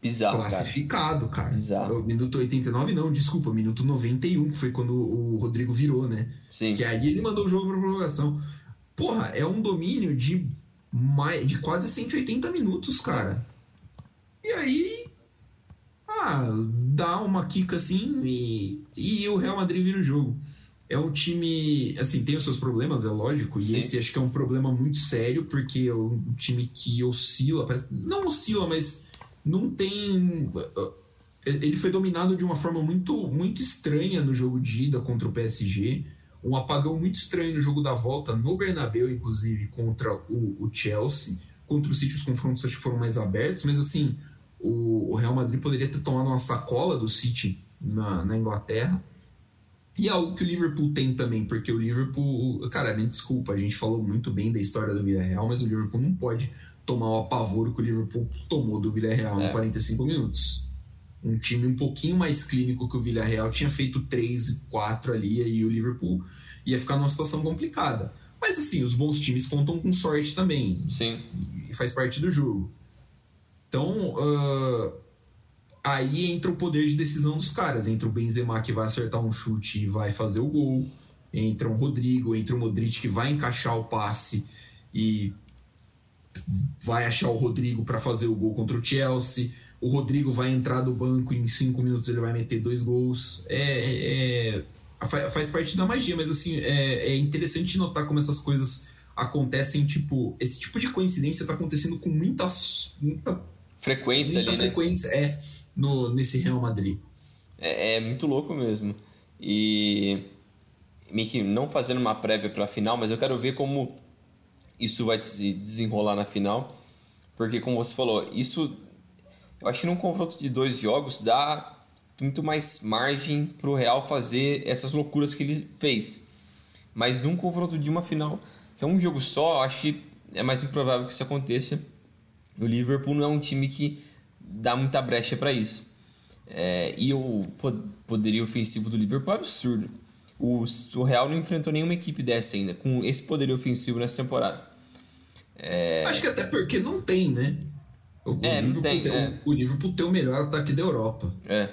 Bizarro, cara. classificado, cara. Bizarro. O Minuto 89 não, desculpa, minuto 91, que foi quando o Rodrigo virou, né? Sim. Que aí ele mandou o jogo pra prorrogação. Porra, é um domínio de, mais, de quase 180 minutos, cara. E aí. Ah, dá uma quica assim e, e o Real Madrid vira o jogo. É um time. Assim, tem os seus problemas, é lógico. E Sim. esse acho que é um problema muito sério, porque é um time que oscila. Parece, não oscila, mas não tem. Ele foi dominado de uma forma muito, muito estranha no jogo de ida contra o PSG. Um apagão muito estranho no jogo da volta, no Bernabéu, inclusive, contra o, o Chelsea. Contra o City, os confrontos acho que foram mais abertos, mas assim, o, o Real Madrid poderia ter tomado uma sacola do City na, na Inglaterra. E é algo que o Liverpool tem também, porque o Liverpool, cara, me desculpa, a gente falou muito bem da história do Villarreal, mas o Liverpool não pode tomar o apavoro que o Liverpool tomou do Villarreal É. em 45 minutos. Um time um pouquinho mais clínico que o Villarreal tinha feito 3, 4 ali, e o Liverpool ia ficar numa situação complicada. Mas assim, os bons times contam com sorte também Sim. e faz parte do jogo. Então, ah, aí entra o poder de decisão dos caras. Entra o Benzema que vai acertar um chute e vai fazer o gol. Entra um Rodrigo, entra o Modric que vai encaixar o passe e vai achar o Rodrigo para fazer o gol contra o Chelsea. O Rodrigo vai entrar do banco e em cinco minutos ele vai meter dois gols. É, é- fa- faz parte da magia, mas assim é, é interessante notar como essas coisas acontecem, tipo, esse tipo de coincidência tá acontecendo com muita, muita frequência ali, né? frequência, é, no, nesse Real Madrid. É, é muito louco mesmo. E meio que não fazendo uma prévia para a final, mas eu quero ver como isso vai se desenrolar na final, porque como você falou, isso eu acho que num confronto de dois jogos dá muito mais margem para o Real fazer essas loucuras que ele fez. Mas num confronto de uma final, que é um jogo só, eu acho que é mais improvável que isso aconteça. O Liverpool não é um time que dá muita brecha para isso. É, e o poderio ofensivo do Liverpool é absurdo. O, o Real não enfrentou nenhuma equipe dessa ainda, com esse poderio ofensivo nessa temporada. É... Acho que até porque não tem, né? O, é, o não tem. tem é. o, o Liverpool tem o melhor ataque da Europa. É.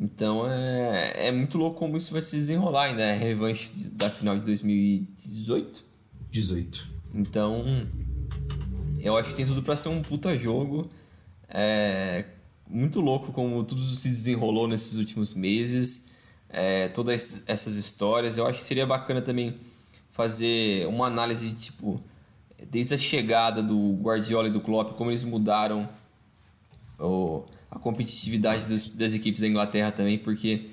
Então é, é muito louco como isso vai se desenrolar ainda. É revanche da final de 2018? 18. Então, eu acho que tem tudo para ser um puta jogo. É muito louco como tudo se desenrolou nesses últimos meses é, todas essas histórias. Eu acho que seria bacana também fazer uma análise de, tipo, desde a chegada do Guardiola e do Klopp, como eles mudaram o, a competitividade dos, das equipes da Inglaterra também, porque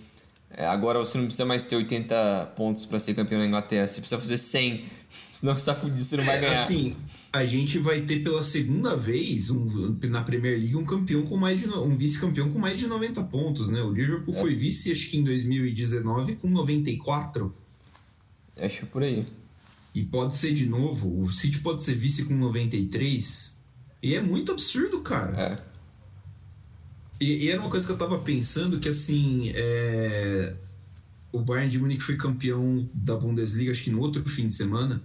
é, agora você não precisa mais ter 80 pontos para ser campeão da Inglaterra, você precisa fazer 100, senão você está fudido, você não vai ganhar. Assim, a gente vai ter pela segunda vez um, na Premier League um campeão com mais de um vice-campeão com mais de 90 pontos, né? O Liverpool é. foi vice acho que em 2019 com 94. Acho por aí. E pode ser de novo, o City pode ser vice com 93. E é muito absurdo, cara. É. E, e era uma coisa que eu tava pensando que assim, é... o Bayern de Munique foi campeão da Bundesliga acho que no outro fim de semana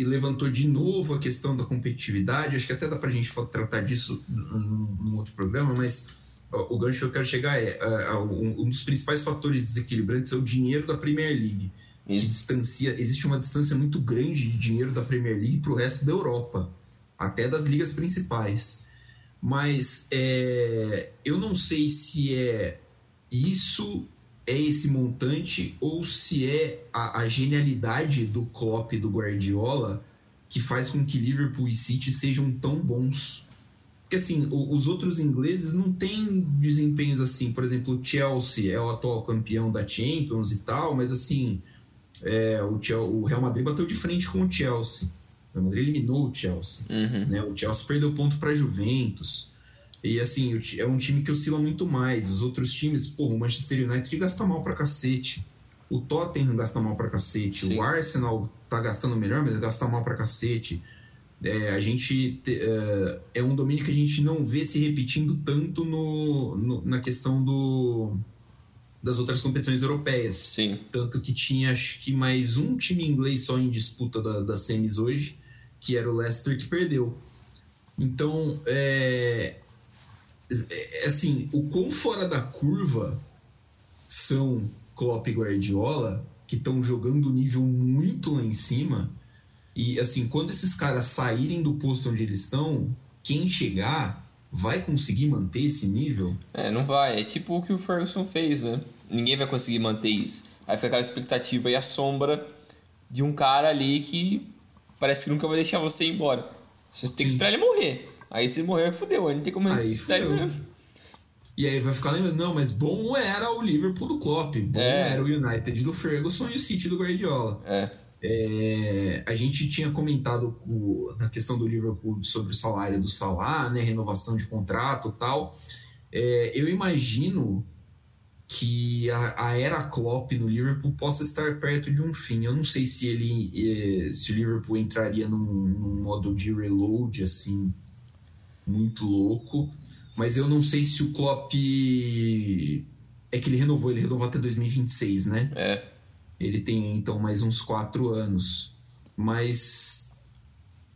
e levantou de novo a questão da competitividade. Acho que até dá para a gente tratar disso num, outro programa, mas o gancho que eu quero chegar é, é um dos principais fatores desequilibrantes é o dinheiro da Premier League. Que distancia, existe uma distância muito grande de dinheiro da Premier League para o resto da Europa, até das ligas principais. Mas é, eu não sei se é isso é esse montante ou se é a, a, genialidade do Klopp e do Guardiola que faz com que Liverpool e City sejam tão bons. Porque assim, o, os outros ingleses não têm desempenhos assim. Por exemplo, o Chelsea é o atual campeão da Champions e tal, mas assim, é, o, o, Real Madrid bateu de frente com o Chelsea. O Real Madrid eliminou o Chelsea. Uhum. Né? O Chelsea perdeu ponto para Juventus. E assim, é um time que oscila muito mais. Os outros times, pô, o Manchester United gasta mal pra cacete. O Tottenham gasta mal pra cacete. Sim. O Arsenal tá gastando melhor, mas gasta mal pra cacete. É, a gente é, é, um domínio que a gente não vê se repetindo tanto no, no, na questão do, das outras competições europeias. Sim. Tanto que tinha acho que mais um time inglês só em disputa da, das semis hoje, que era o Leicester que perdeu. Então, é, assim, o quão fora da curva são Klopp e Guardiola, que estão jogando nível muito lá em cima. E assim, quando esses caras saírem do posto onde eles estão, quem chegar vai conseguir manter esse nível? É, não vai. É tipo o que o Ferguson fez, né? Ninguém vai conseguir manter isso. Aí fica aquela expectativa e a sombra de um cara ali que parece que nunca vai deixar você ir embora. Você tem que esperar ele morrer. Aí se morrer, fudeu, aí não tem como ressuscitar ele mesmo. E aí vai ficar lembrando, não, mas bom era o Liverpool do Klopp, bom é. era o United do Ferguson e o City do Guardiola. É. É, a gente tinha comentado o, na questão do Liverpool sobre o salário do Salah, né, renovação de contrato tal. É, eu imagino que a, a, era Klopp no Liverpool possa estar perto de um fim. Eu não sei se ele, é, se o Liverpool entraria num, num modo de reload assim muito louco. Mas eu não sei se o Klopp. É que ele renovou, ele renovou até 2026, né? É. Ele tem então mais uns quatro anos. Mas.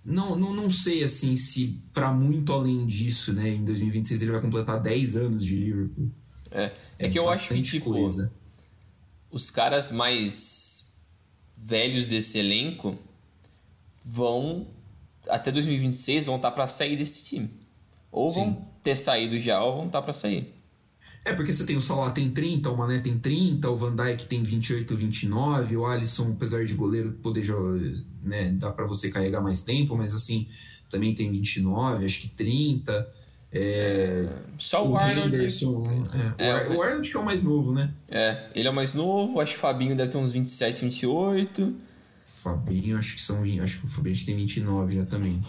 Não, não, não sei assim se para muito além disso, né? Em 2026 ele vai completar 10 anos de Liverpool. É, é, é que eu acho que tipo, coisa. os caras mais velhos desse elenco vão até 2026 vão estar para sair desse time. Ou Sim. vão ter saído já ou vão estar para sair. É, porque você tem o Salah tem 30, o Mané tem 30, o Van Dijk tem 28, 29, o Alisson, apesar de goleiro poder jogar, né, dá para você carregar mais tempo, mas assim, também tem 29, acho que 30. É, Só o, o Arnold. Henderson, é, é, o, Arnold que é o mais novo, né? É, ele é o mais novo, acho que o Fabinho deve ter uns 27, 28. Fabinho, acho que são. Acho que o Fabinho tem 29 já também.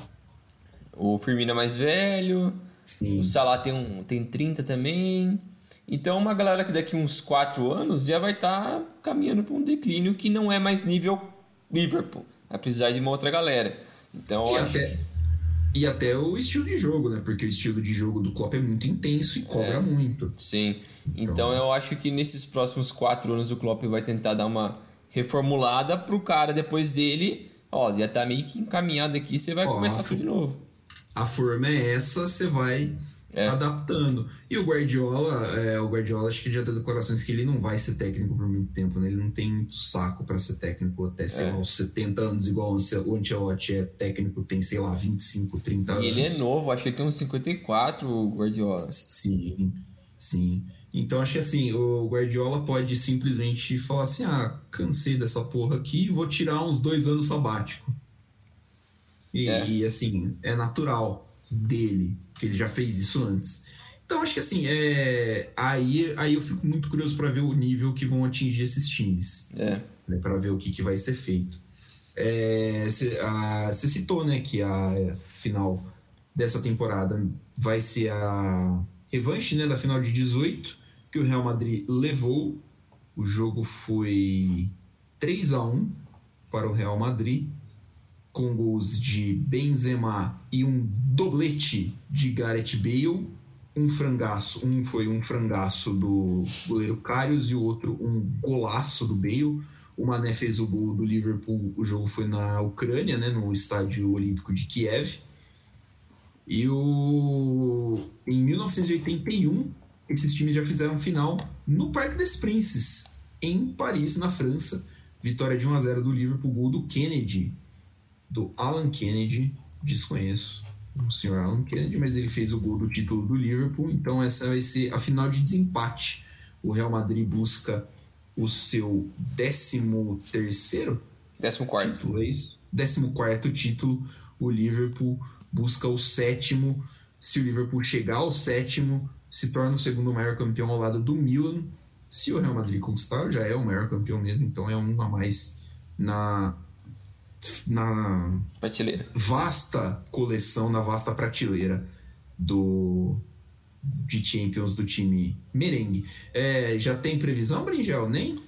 O Firmino é mais velho. Sim. O Salah tem, um, tem 30 também. Então, uma galera que daqui uns 4 anos já vai estar tá caminhando para um declínio que não é mais nível Liverpool, apesar de uma outra galera. Então, e acho até, que... E até o estilo de jogo, né? Porque o estilo de jogo do Klopp é muito intenso e cobra É. muito. Sim. Então, eu acho que nesses próximos 4 anos o Klopp vai tentar dar uma reformulada pro cara depois dele. Ó, já tá meio que encaminhado aqui, você vai Ó, começar tudo de novo. A forma é essa, você vai É. adaptando. E o Guardiola, é, o Guardiola acho que já deu declarações que ele não vai ser técnico por muito tempo, né? Ele não tem muito saco para ser técnico até, sei É. lá, os 70 anos, igual o Ance- o Ancelotti é técnico, tem, sei lá, 25, 30 anos. E ele é novo, acho que ele tem uns 54, o Guardiola. Sim, sim. Então acho que assim, o Guardiola pode simplesmente falar assim: ah, cansei dessa porra aqui, vou tirar uns dois anos sabático. E, É. e, assim, é natural dele, que ele já fez isso antes. Então acho que assim, é... aí, aí eu fico muito curioso para ver o nível que vão atingir esses times É. né, para ver o que, que vai ser feito. Você citou né, que a final dessa temporada vai ser a revanche né, da final de 18, que o Real Madrid levou. O jogo foi 3 a 1 para o Real Madrid, com gols de Benzema e um doblete de Gareth Bale. Um frangaço, um foi um frangaço do goleiro Karius e o outro um golaço do Bale. O Mané fez o gol do Liverpool, o jogo foi na Ucrânia, né, no estádio olímpico de Kiev. E o... em 1981, esses times já fizeram final no Parque des Princes, em Paris, na França. Vitória de 1 a 0 do Liverpool, gol do Kennedy, do Alan Kennedy, desconheço o senhor Alan Kennedy, mas ele fez o gol do título do Liverpool, então essa vai ser a final de desempate. O Real Madrid busca o seu 13 terceiro 14. título, é isso? 14 título. O Liverpool busca o sétimo. Se o Liverpool chegar ao sétimo, se torna o segundo maior campeão ao lado do Milan. Se o Real Madrid conquistar, já é o maior campeão mesmo, então é um a mais na, na Prateleira. vasta coleção, na vasta prateleira do de Champions do time merengue. É, já tem previsão, Bringel? Nem?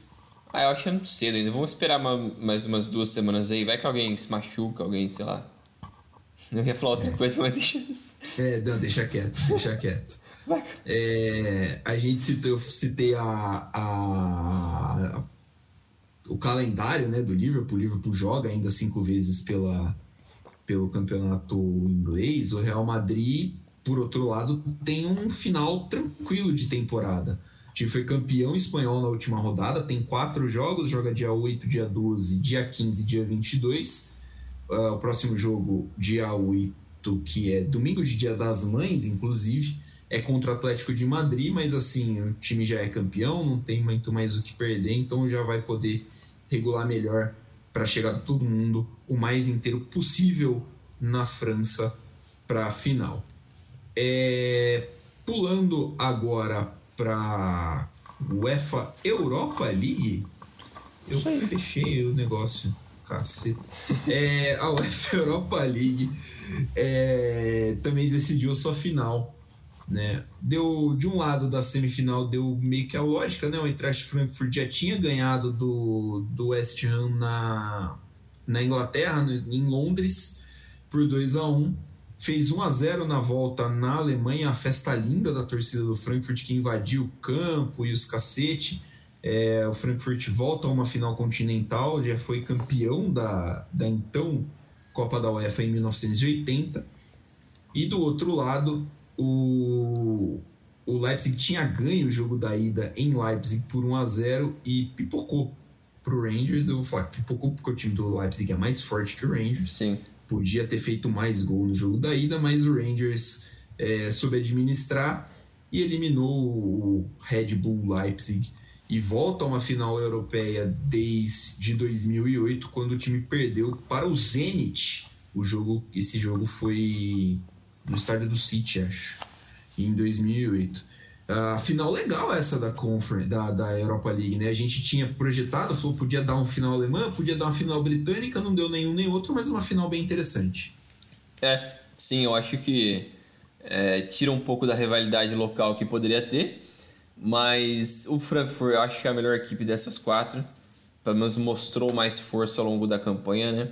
Ah, eu acho que é muito cedo ainda. Vamos esperar uma- mais umas duas semanas aí. Vai que alguém se machuca, alguém, sei lá. Eu ia falar outra coisa, mas deixa. É, não, deixa quieto, deixa quieto. É, a gente citou, eu citei a, a- o calendário né, do Liverpool. O Liverpool joga ainda cinco vezes pela, pelo campeonato inglês. O Real Madrid, por outro lado, tem um final tranquilo de temporada. O time foi campeão espanhol na última rodada, tem quatro jogos, joga dia 8, dia 12, dia 15 dia 22. Ah, o próximo jogo, dia 8, que é domingo de Dia das Mães, inclusive, é contra o Atlético de Madrid, mas assim, o time já é campeão, não tem muito mais o que perder, então já vai poder regular melhor para chegar todo mundo o mais inteiro possível na França para a final. É, pulando agora para UEFA Europa League, eu fechei o negócio, caceta. É, a UEFA Europa League é, também decidiu sua final. Né? Deu de um lado da semifinal deu meio que a lógica, né? O Eintracht Frankfurt já tinha ganhado do, do West Ham na, na Inglaterra, no- em Londres, por 2 a 1 Fez 1 a 0 na volta na Alemanha, a festa linda da torcida do Frankfurt que invadiu o campo e os cacete. É, o Frankfurt volta a uma final continental, já foi campeão da, da então Copa da UEFA em 1980. E do outro lado, o, o Leipzig tinha ganho o jogo da ida em Leipzig por 1 a 0 e pipocou pro Rangers. Eu vou falar que pipocou porque o time do Leipzig é mais forte que o Rangers. Sim. Podia ter feito mais gol no jogo da ida, mas o Rangers é, soube administrar e eliminou o Red Bull Leipzig e volta a uma final europeia desde 2008, quando o time perdeu para o Zenit. O jogo, esse jogo foi no estádio do City, acho, em 2008. A uh, final legal essa da Conference, da, da Europa League, né? A gente tinha projetado, falou podia dar uma final alemã, podia dar uma final britânica, não deu nenhum nem outro, mas uma final bem interessante. É, sim, eu acho que é, tira um pouco da rivalidade local que poderia ter, mas o Frankfurt eu acho que é a melhor equipe dessas quatro. Pelo menos mostrou mais força ao longo da campanha, né?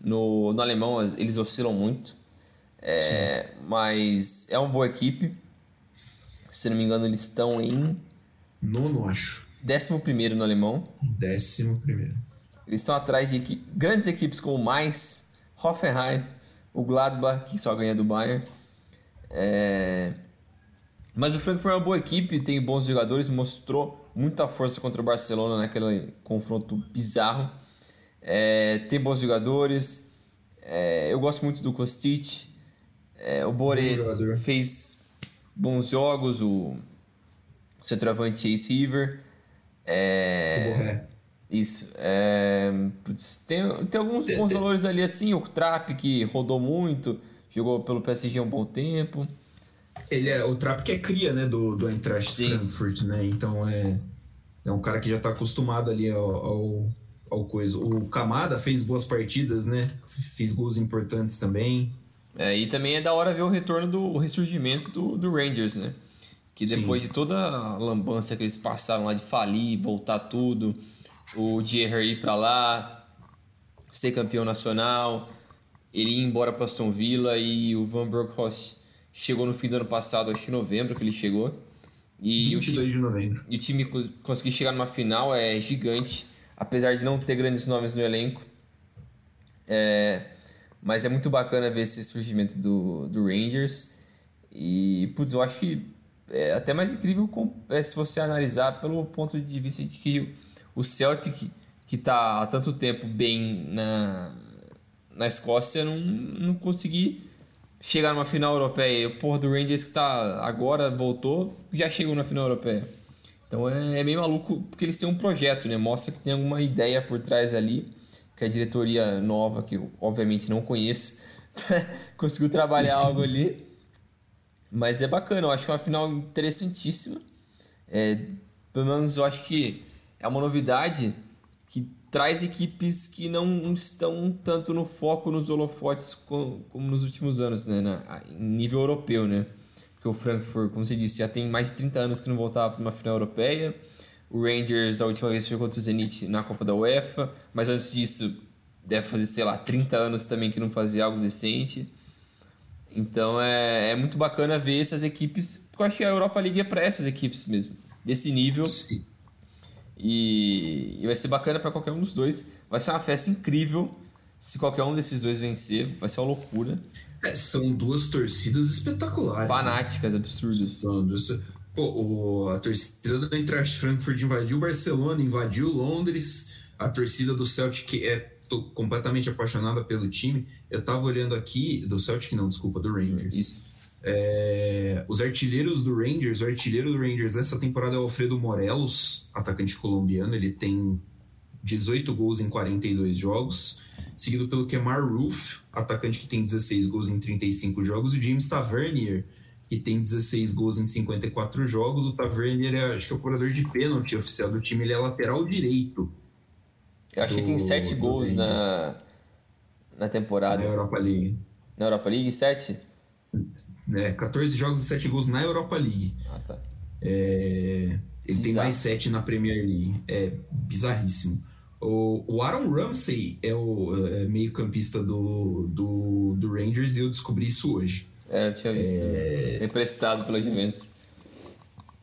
No, no alemão eles oscilam muito. É, mas é uma boa equipe. Se não me engano, eles estão em. Nono, acho. Décimo primeiro no alemão. Décimo primeiro. Eles estão atrás de equi grandes equipes como o Mais, Hoffenheim, o Gladbach, que só ganha do Bayern. É... Mas o Frankfurt é uma boa equipe, tem bons jogadores, mostrou muita força contra o Barcelona naquele confronto bizarro. É, tem bons jogadores. É, eu gosto muito do Kostic. É, o Bore fez bons jogos. O centroavante Ace River. É, isso. É, putz, tem, tem alguns tem, bons tem. valores ali assim. O Trap que rodou muito, jogou pelo PSG há um bom tempo. Ele é o Trap que é cria, né, do, do Eintracht Frankfurt, né? Então é, é um cara que já está acostumado ali ao, ao, ao, coisa. O Kamada fez boas partidas, né? Fez gols importantes também. É, e também é da hora ver o retorno do o ressurgimento do, do Rangers, né? Que depois Sim. de toda a lambança que eles passaram lá de falir, voltar tudo, o Dierrer ir para lá, ser campeão nacional, ele ir embora para Aston Villa e o Van Bronckhorst chegou no fim do ano passado, acho que em novembro que ele chegou. E 22 o time, de novembro. E o time conseguir chegar numa final é gigante, apesar de não ter grandes nomes no elenco. É, mas é muito bacana ver esse surgimento do, do Rangers. E, putz, eu acho que é até mais incrível é, se você analisar pelo ponto de vista de que o Celtic, que está há tanto tempo bem na, na Escócia, não, não chegar numa final europeia. O porra do Rangers que tá agora voltou, já chegou na final europeia. Então é, é meio maluco porque eles têm um projeto, né? Mostra que tem alguma ideia por trás ali, que a diretoria nova, que eu obviamente não conheço, conseguiu trabalhar algo ali. Mas é bacana, eu acho que é uma final interessantíssima. É, pelo menos eu acho que é uma novidade traz equipes que não estão tanto no foco nos holofotes como, como nos últimos anos, né, na, em nível europeu, né? Porque o Frankfurt, como você disse, já tem mais de 30 anos que não voltava para uma final europeia. O Rangers, a última vez foi contra o Zenit na Copa da UEFA, mas antes disso, deve fazer, sei lá, 30 anos também que não fazia algo decente. Então é, é muito bacana ver essas equipes, porque eu acho que a Europa League é para essas equipes mesmo, desse nível. Sim e, e vai ser bacana para qualquer um dos dois. Vai ser uma festa incrível se qualquer um desses dois vencer. Vai ser uma loucura. É, são duas torcidas espetaculares. Né? Fanáticas, né? absurdas. São duas... Pô, o, a torcida do Eintracht Frankfurt invadiu Barcelona, invadiu Londres. A torcida do Celtic é tô completamente apaixonada pelo time. Eu tava olhando aqui, do Celtic não, desculpa, do Rangers. É, os artilheiros do Rangers, o artilheiro do Rangers essa temporada é o Alfredo Morelos, atacante colombiano. Ele tem 18 gols em 42 jogos, seguido pelo Kemar Roof, atacante que tem 16 gols em 35 jogos, e o James Tavernier, que tem 16 gols em 54 jogos. O Tavernier é, acho que é o cobrador de pênalti oficial do time, ele é lateral direito. Eu acho do, que tem 7 gols na, na temporada. Na Europa League. Na Europa League, 7? né, 14 jogos e 7 gols na Europa League. Ah, tá. É, ele Bizarro. tem mais 7 na Premier League. É bizarríssimo. O, o Aaron Ramsey é o é meio-campista do, do, do, Rangers e eu descobri isso hoje. É, eu tinha visto. É... Emprestado pela Juventus.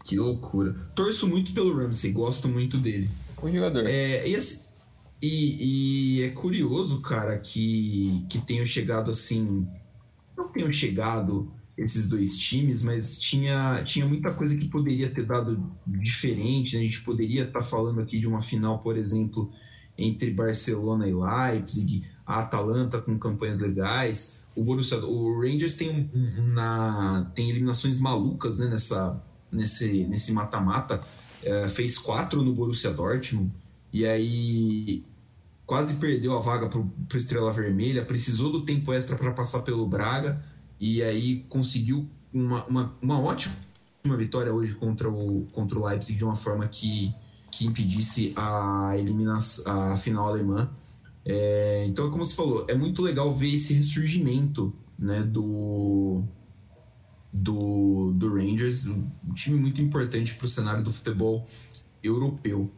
Que loucura. Torço muito pelo Ramsey, gosto muito dele. O jogador. É, e, assim, e, e, é curioso, cara, que, que tenham chegado assim. Não tenham chegado esses dois times, mas tinha, tinha muita coisa que poderia ter dado diferente. Né? A gente poderia estar tá falando aqui de uma final, por exemplo, entre Barcelona e Leipzig, a Atalanta com campanhas legais. O Borussia, o Rangers tem, na, tem eliminações malucas né, nessa, nesse nesse mata-mata, é, fez quatro no Borussia Dortmund e aí quase perdeu a vaga para o Estrela Vermelha, precisou do tempo extra para passar pelo Braga e aí conseguiu uma, uma, uma ótima vitória hoje contra o, contra o Leipzig de uma forma que, que impedisse a eliminação a final alemã. É, então, como você falou, é muito legal ver esse ressurgimento né, do, do, do Rangers, um time muito importante para o cenário do futebol europeu.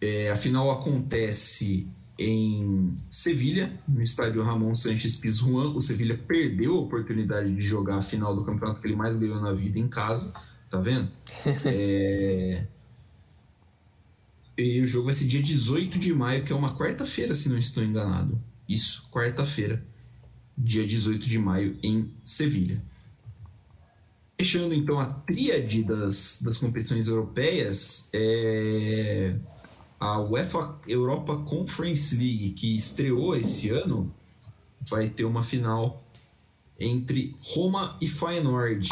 É, a final acontece em Sevilha, no estádio Ramon Sánchez Pizjuan. O Sevilha perdeu a oportunidade de jogar a final do campeonato que ele mais ganhou na vida em casa, tá vendo? é... E o jogo vai ser dia 18 de maio, que é uma quarta-feira, se não estou enganado. Isso, quarta-feira, dia 18 de maio, em Sevilha. Fechando então a tríade das, das competições europeias, é a UEFA Europa Conference League, que estreou esse ano, vai ter uma final entre Roma e Feyenoord.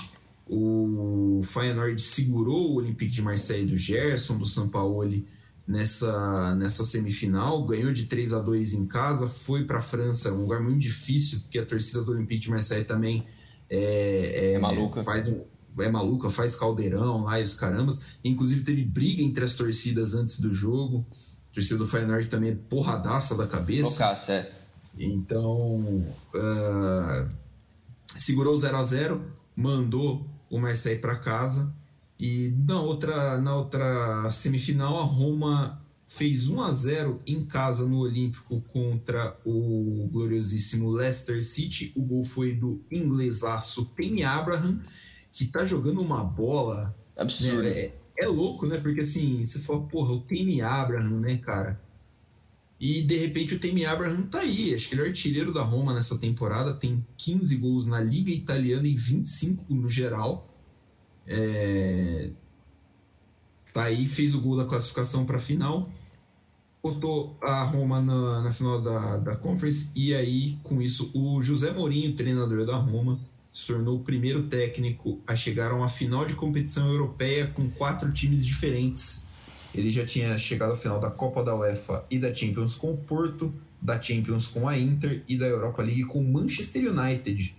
O Feyenoord segurou o Olympique de Marseille do Gerson, do Sampaoli, nessa, nessa semifinal, ganhou de 3 a 2 em casa, foi para a França, um lugar muito difícil, porque a torcida do Olympique de Marseille também é, é, é maluca. Faz um, é maluca, faz caldeirão lá e os carambas. Inclusive teve briga entre as torcidas antes do jogo. A torcida do Feyenoord também é porradaça da cabeça. Focaça, é. Então, uh, segurou 0 a 0 mandou o Marseille para casa. E na outra, na outra semifinal, a Roma fez 1 a 0 em casa no Olímpico contra o gloriosíssimo Leicester City. O gol foi do inglesaço Penny Abraham que tá jogando uma bola. Absurdo. Né? É, é, louco, né? Porque assim, você fala, porra, o Temi Abraham, né, cara? E de repente o Temi Abraham tá aí. Acho que ele é artilheiro da Roma nessa temporada. Tem 15 gols na Liga Italiana e 25 no geral. É... Tá aí, fez o gol da classificação para a final. Botou a Roma na, na final da, da Conference. E aí, com isso, o José Mourinho, treinador da Roma se tornou o primeiro técnico a chegar a uma final de competição europeia com quatro times diferentes. Ele já tinha chegado à final da Copa da UEFA e da Champions com o Porto, da Champions com a Inter e da Europa League com o Manchester United.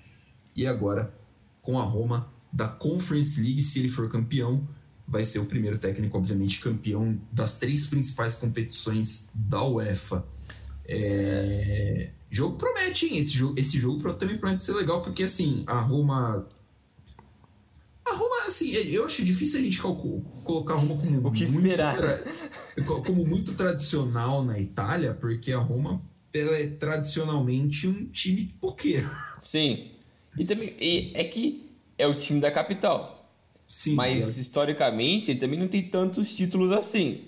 E agora com a Roma da Conference League, se ele for campeão, vai ser o primeiro técnico, obviamente, campeão das três principais competições da UEFA. É jogo promete, hein? Esse jogo, esse jogo também promete ser legal, porque assim, a Roma. A Roma, assim, eu acho difícil a gente colocar a Roma como. O que esperar? Muito, como muito tradicional na Itália, porque a Roma é tradicionalmente um time poker. Sim. E também e é que é o time da capital. Sim. Mas é. historicamente ele também não tem tantos títulos assim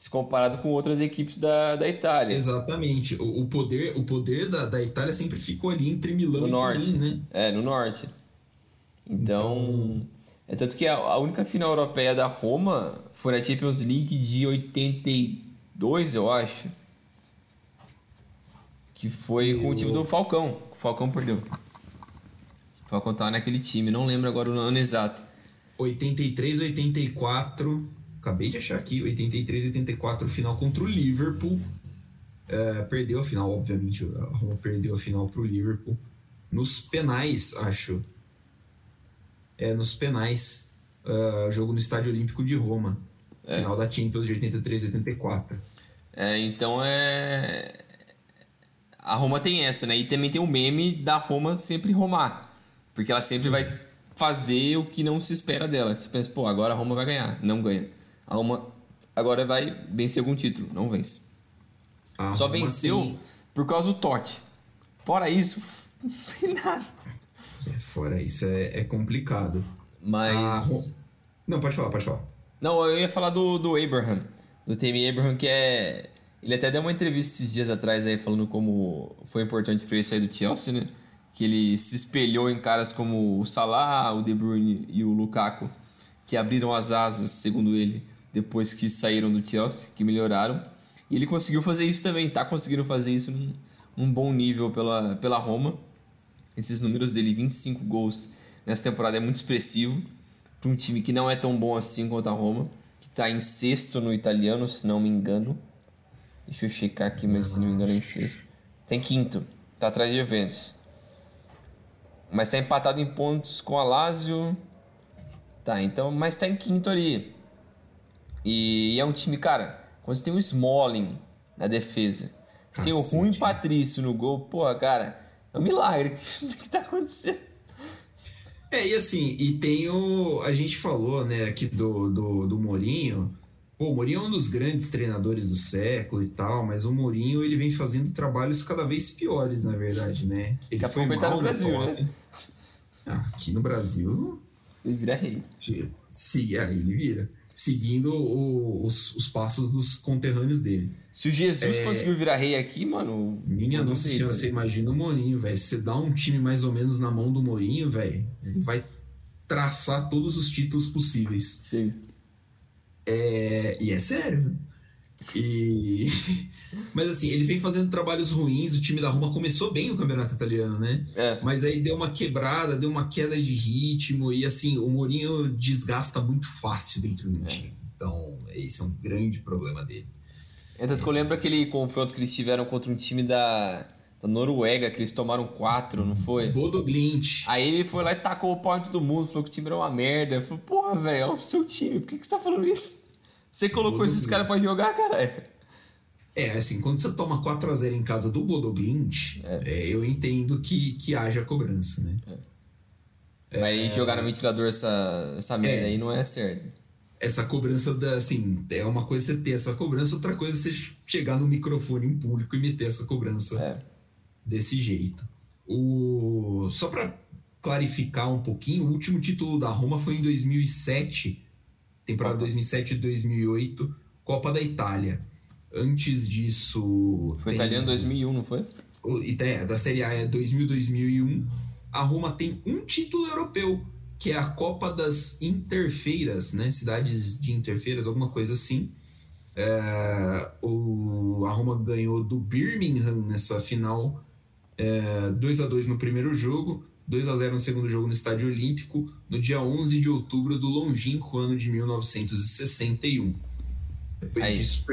se comparado com outras equipes da, da Itália. Exatamente. O, o poder, o poder da, da Itália sempre ficou ali entre Milão no e norte, Turim, né? É, no norte. Então, então... é tanto que a, a, única final europeia da Roma foi na Champions League de 82, eu acho. Que foi com o time do Falcão. O Falcão perdeu. Falcão naquele time, não lembro agora o ano exato. 83, 84 acabei de achar aqui, 83 84, final contra o Liverpool. É, perdeu a final, obviamente, a Roma perdeu a final para o Liverpool. Nos penais, acho. É, nos penais. Uh, jogo no Estádio Olímpico de Roma. É. Final da Champions de 83 84. É, então é. A Roma tem essa, né? E também tem o meme da Roma sempre romar. Porque ela sempre vai fazer o que não se espera dela. Você pensa, pô, agora a Roma vai ganhar. Não ganha. A Roma agora vai vencer algum título, não vence. A Só Roma venceu por causa do Totti. Fora isso, não foi nada. É, fora isso é, é complicado. Mas. Não, pode falar, pode falar. Não, eu ia falar do, do Abraham. Do Temi Abraham, que é. Ele até deu uma entrevista esses dias atrás aí falando como foi importante para ele sair do Chelsea, né? Que ele se espelhou em caras como o Salah, o De Bruyne e o Lukaku, que abriram as asas, segundo ele, depois que saíram do Chelsea, que melhoraram. E ele conseguiu fazer isso também, está conseguindo fazer isso num, num, bom nível pela, pela Roma. Esses números dele, 25 gols nessa temporada, é muito expressivo. para um time que não é tão bom assim quanto a Roma, que está em sexto no italiano, se não me engano. Deixa eu checar aqui, mas se não me engano é em sexto. Tem quinto, tá atrás de Juventus. Mas está empatado em pontos com a Lazio. Tá, então, mas está em quinto ali. E é um time, cara, quando você tem o Smalling na defesa, você tem o Rui Patrício no gol, pô, cara, é um milagre que, que tá acontecendo. É, e assim, e tem o. A gente falou, né, aqui do, do, do Mourinho. Pô, o Mourinho é um dos grandes treinadores do século e tal, mas o Mourinho ele vem fazendo trabalhos cada vez piores, na verdade, né? Ele foi mal tá no Brasil, né? Ah, aqui no Brasil. Ele vira rei. Sim, aí ele vira seguindo o, os, os, passos dos conterrâneos dele. Se o Jesus é... conseguiu virar rei aqui, mano. Minha nossa senhora, você imagina o Mourinho, velho. Se você dá um time mais ou menos na mão do Mourinho, velho, ele vai traçar todos os títulos possíveis. Sim. É... E é sério. E... Mas assim, ele vem fazendo trabalhos ruins, o time da Roma começou bem o campeonato italiano, né? É. Mas aí deu uma quebrada, deu uma queda de ritmo, e assim, o Mourinho desgasta muito fácil dentro do é. time. Então, esse é um grande problema dele. Exato, é. eu lembro aquele confronto que eles tiveram contra um time da, da Noruega, que eles tomaram quatro, não foi? Bodo Glint. Aí ele foi lá e tacou o pau em todo mundo, falou que o time era uma merda. Eu falei, porra, velho, é o seu time, por que, que você tá falando isso? Você colocou Bodo esses caras pra jogar, caralho? É, assim, quando você toma 4 a 0 em casa do Bodoglint, é. é, eu entendo que, que haja cobrança, né? É. Mas jogar no ventilador essa, essa merda é. aí não é certo. Essa cobrança, da, assim, é uma coisa você ter essa cobrança, outra coisa é você chegar no microfone em público e meter essa cobrança é. Desse jeito. O... Só para clarificar um pouquinho, o último título da Roma foi em 2007, temporada 2007 e 2008, Copa da Itália. Antes disso. Foi tem... italiano 2001, não foi? Da Série A é 2000-2001. A Roma tem um título europeu, que é a Copa das Interfeiras, né? Cidades de Interfeiras, alguma coisa assim. É, o, a Roma ganhou do Birmingham nessa final, é, 2 a 2 no primeiro jogo, 2 a 0 no segundo jogo no Estádio Olímpico, no dia 11 de outubro do longínquo ano de 1961. Depois Aí. disso,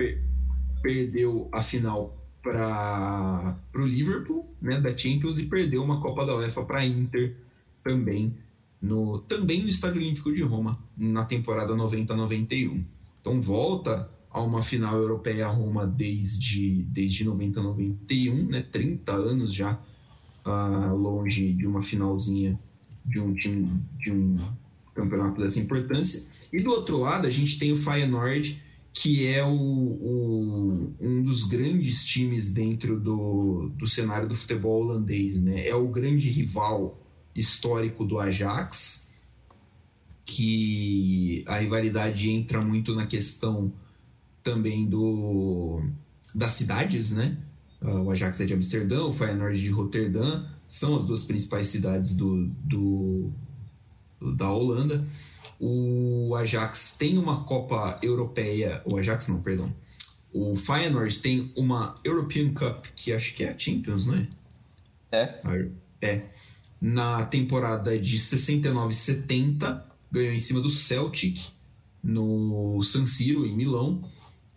perdeu a final para o Liverpool, né, da Champions, e perdeu uma Copa da UEFA para a Inter também no, também no Estádio Olímpico de Roma, na temporada 90-91. Então volta a uma final europeia Roma desde, desde 90-91, né, 30 anos já uh, longe de uma finalzinha de um time de um campeonato dessa importância. E do outro lado, a gente tem o Feyenoord, que é o, o, um dos grandes times dentro do, do cenário do futebol holandês. Né? É o grande rival histórico do Ajax, que a rivalidade entra muito na questão também do das cidades, né? Ah, o Ajax é de Amsterdã, o Feyenoord de Roterdã, são as duas principais cidades do, do da Holanda. O Ajax tem uma Copa Europeia, o Ajax não, perdão. O Feyenoord tem uma European Cup, que acho que é a Champions, não é? É. É. Na temporada de 69-70, ganhou em cima do Celtic no San Siro, em Milão.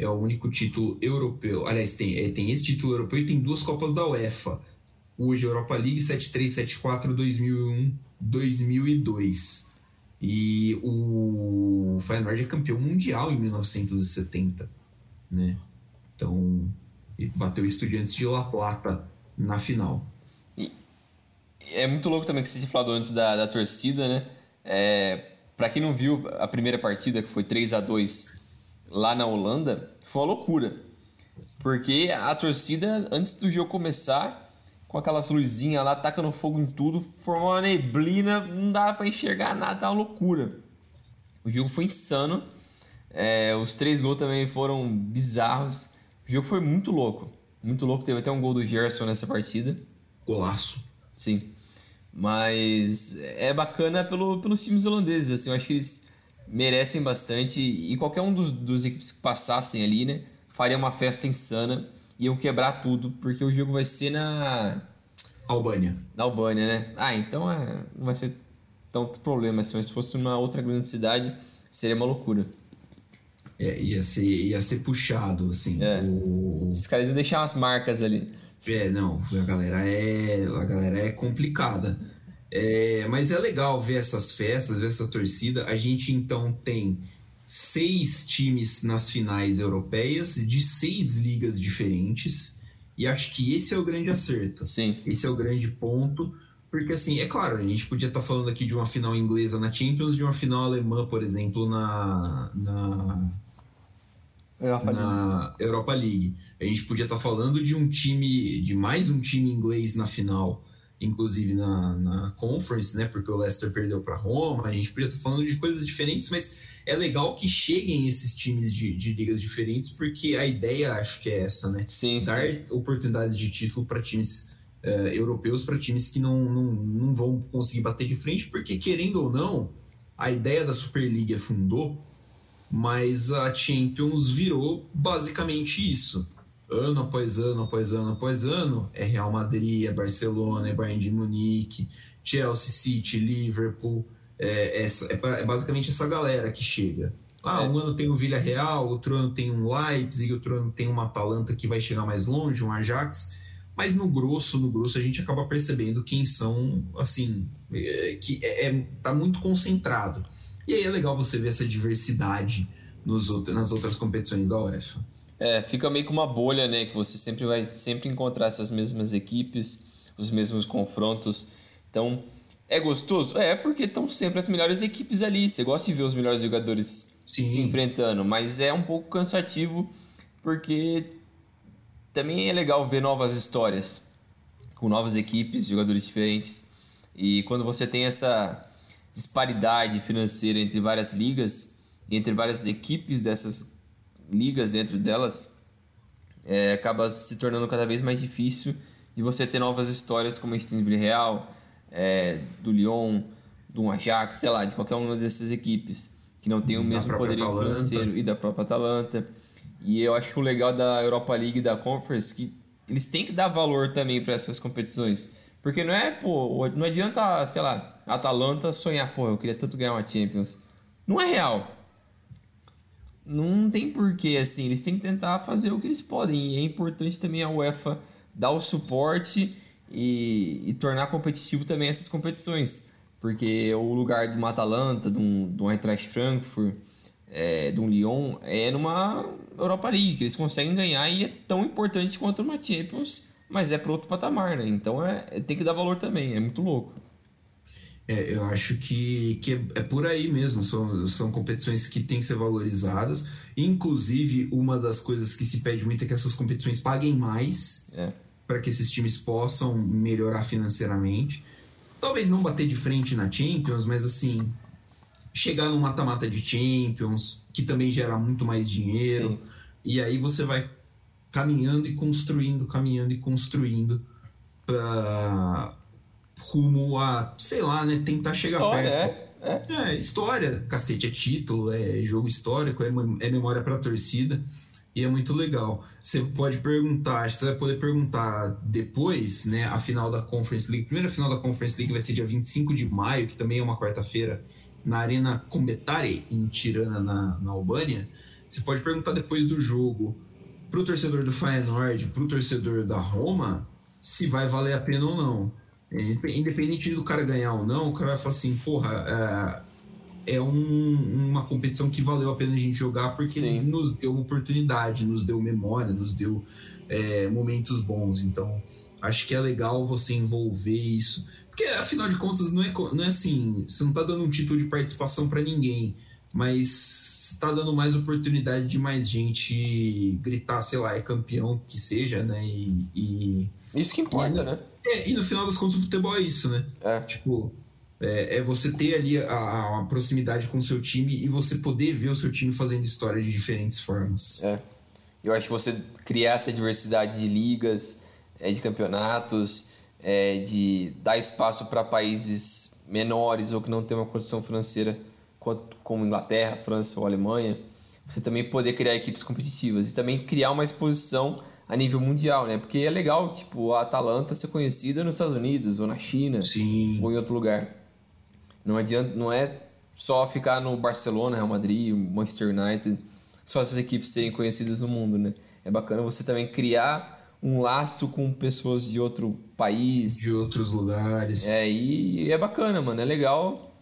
É o único título europeu. Aliás, tem, é, tem esse título europeu e tem duas Copas da UEFA. Hoje, Europa League 73, 74, 2001, 2002. E o Feyenoord é campeão mundial em 1970, né? Então, bateu o Estudiantes de La Plata na final. E é muito louco também que você tinha falado antes da, da torcida, né? É, para quem não viu a primeira partida, que foi 3 a 2 lá na Holanda, foi uma loucura. Porque a torcida, antes do jogo começar, com aquelas luzinhas lá, tacando fogo em tudo, formou uma neblina, não dava para enxergar nada, tá uma loucura. O jogo foi insano. É, os três gols também foram bizarros. O jogo foi muito louco. Muito louco. Teve até um gol do Gerson nessa partida. Golaço. Sim. Mas é bacana pelo, pelos times holandeses. Assim, eu acho que eles merecem bastante. E qualquer um dos, dos equipes que passassem ali, né? Faria uma festa insana iam quebrar tudo, porque o jogo vai ser na. Albânia. Na Albânia, né? Ah, então é... não vai ser tanto problema assim, mas se fosse uma outra grande cidade, seria uma loucura. É, ia ser, ia ser puxado, assim. É. O... Os caras iam deixar as marcas ali. É, não, a galera é, a galera é complicada. É, mas é legal ver essas festas, ver essa torcida. A gente então tem seis times nas finais europeias de seis ligas diferentes. E acho que esse é o grande acerto. Sim. Esse é o grande ponto. Porque, assim, é claro, a gente podia estar falando aqui de uma final inglesa na Champions, de uma final alemã, por exemplo, na, na, Europa na League. Europa League. A gente podia estar falando de um time, de mais um time inglês na final, inclusive na, na Conference, né? Porque o Leicester perdeu para Roma. A gente podia estar falando de coisas diferentes, mas é legal que cheguem esses times de, de ligas diferentes, porque a ideia acho que é essa, né? Sim, Dar sim. oportunidades de título para times uh, europeus para times que não, não, não vão conseguir bater de frente, porque querendo ou não, a ideia da Superliga fundou, mas a Champions virou basicamente isso. Ano após ano, após ano, após ano, é Real Madrid, é Barcelona, é Bayern de Munique, Chelsea, City, Liverpool, é, é, é basicamente essa galera que chega. Ah, é. um ano tem um Villarreal, outro ano tem um Leipzig, outro ano tem uma Atalanta que vai chegar mais longe, um Ajax. Mas no grosso, no grosso, a gente acaba percebendo quem são, assim, é, que é, é, tá muito concentrado. E aí é legal você ver essa diversidade nos, nas outras competições da UEFA. É, fica meio que uma bolha, né? Que você sempre vai sempre encontrar essas mesmas equipes, os mesmos confrontos. Então, é gostoso? É, porque estão sempre as melhores equipes ali. Você gosta de ver os melhores jogadores Sim. se enfrentando, mas é um pouco cansativo porque também é legal ver novas histórias com novas equipes, jogadores diferentes. E quando você tem essa disparidade financeira entre várias ligas e entre várias equipes dessas ligas dentro delas, é, acaba se tornando cada vez mais difícil de você ter novas histórias como a gente tem do Real, é, do Lyon, do Ajax, sei lá, de qualquer uma dessas equipes que não tem o mesmo poder financeiro e da própria Atalanta. E eu acho o legal da Europa League e da Conference que eles têm que dar valor também para essas competições. Porque não é, pô, não adianta, sei lá, a Atalanta sonhar, pô, eu queria tanto ganhar uma Champions. Não é real. Não tem porquê, assim, eles têm que tentar fazer o que eles podem. E é importante também a UEFA dar o suporte e, e tornar competitivo também essas competições. Porque o lugar de uma Atalanta, de um, Eintracht Frankfurt, é, de um Lyon é numa Europa League, eles conseguem ganhar e é tão importante quanto uma Champions, mas é para outro patamar, né? Então é, é, tem que dar valor também, é muito louco. É, eu acho que, que é, por aí mesmo, são, são competições que têm que ser valorizadas. Inclusive, uma das coisas que se pede muito é que essas competições paguem mais é. para que esses times possam melhorar financeiramente. Talvez não bater de frente na Champions, mas assim, chegar no mata-mata de Champions, que também gera muito mais dinheiro. Sim. E aí você vai caminhando e construindo, caminhando e construindo para rumo a, sei lá, né, tentar chegar história, perto. É, é. é, história, cacete, é título, é jogo histórico, é, é memória para a torcida e é muito legal. Você pode perguntar, você vai poder perguntar depois, né, a final da Conference League. A primeira final da Conference League vai ser dia 25 de maio, que também é uma quarta-feira na Arena Combetare, em Tirana, na, na Albânia, você pode perguntar depois do jogo pro torcedor do Feyenoord, pro torcedor da Roma, se vai valer a pena ou não. É, independente do cara ganhar ou não, o cara vai falar assim, porra, é, é um, uma competição que valeu a pena a gente jogar porque Sim. nos deu oportunidade, nos deu memória, nos deu é, momentos bons. Então, acho que é legal você envolver isso. Porque, afinal de contas, não é, não é assim, você não tá dando um título de participação para ninguém, mas tá dando mais oportunidade de mais gente gritar, sei lá, é campeão que seja, né? E. e isso que importa, e, né? É, e no final das contas, o futebol é isso, né? É. Tipo, é, é, você ter ali a, a, proximidade com o seu time e você poder ver o seu time fazendo história de diferentes formas. É. Eu acho que você criar essa diversidade de ligas, é, de campeonatos é, de dar espaço para países menores ou que não têm uma condição financeira como Inglaterra, França ou Alemanha, você também poder criar equipes competitivas e também criar uma exposição a nível mundial, né? Porque é legal, tipo, a Atalanta ser conhecida nos Estados Unidos ou na China Sim. ou em outro lugar. Não adianta, não é só ficar no Barcelona, Real Madrid, Manchester United, só essas equipes serem conhecidas no mundo, né? É bacana você também criar um laço com pessoas de outro país. De outros lugares. É, e é bacana, mano. É legal.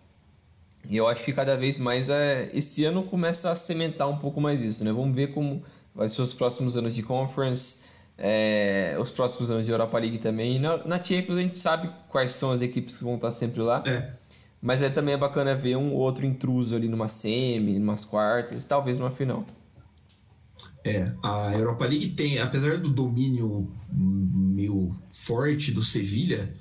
E eu acho que cada vez mais é, esse ano começa a cimentar um pouco mais isso, né? Vamos ver como vai ser os próximos anos de Conference, é, os próximos anos de Europa League também. Na, na Champions a gente sabe quais são as equipes que vão estar sempre lá. É. Mas é também é bacana ver um outro intruso ali numa semi, numas quartas, talvez numa final. É, a Europa League tem, apesar do domínio meio forte do Sevilha,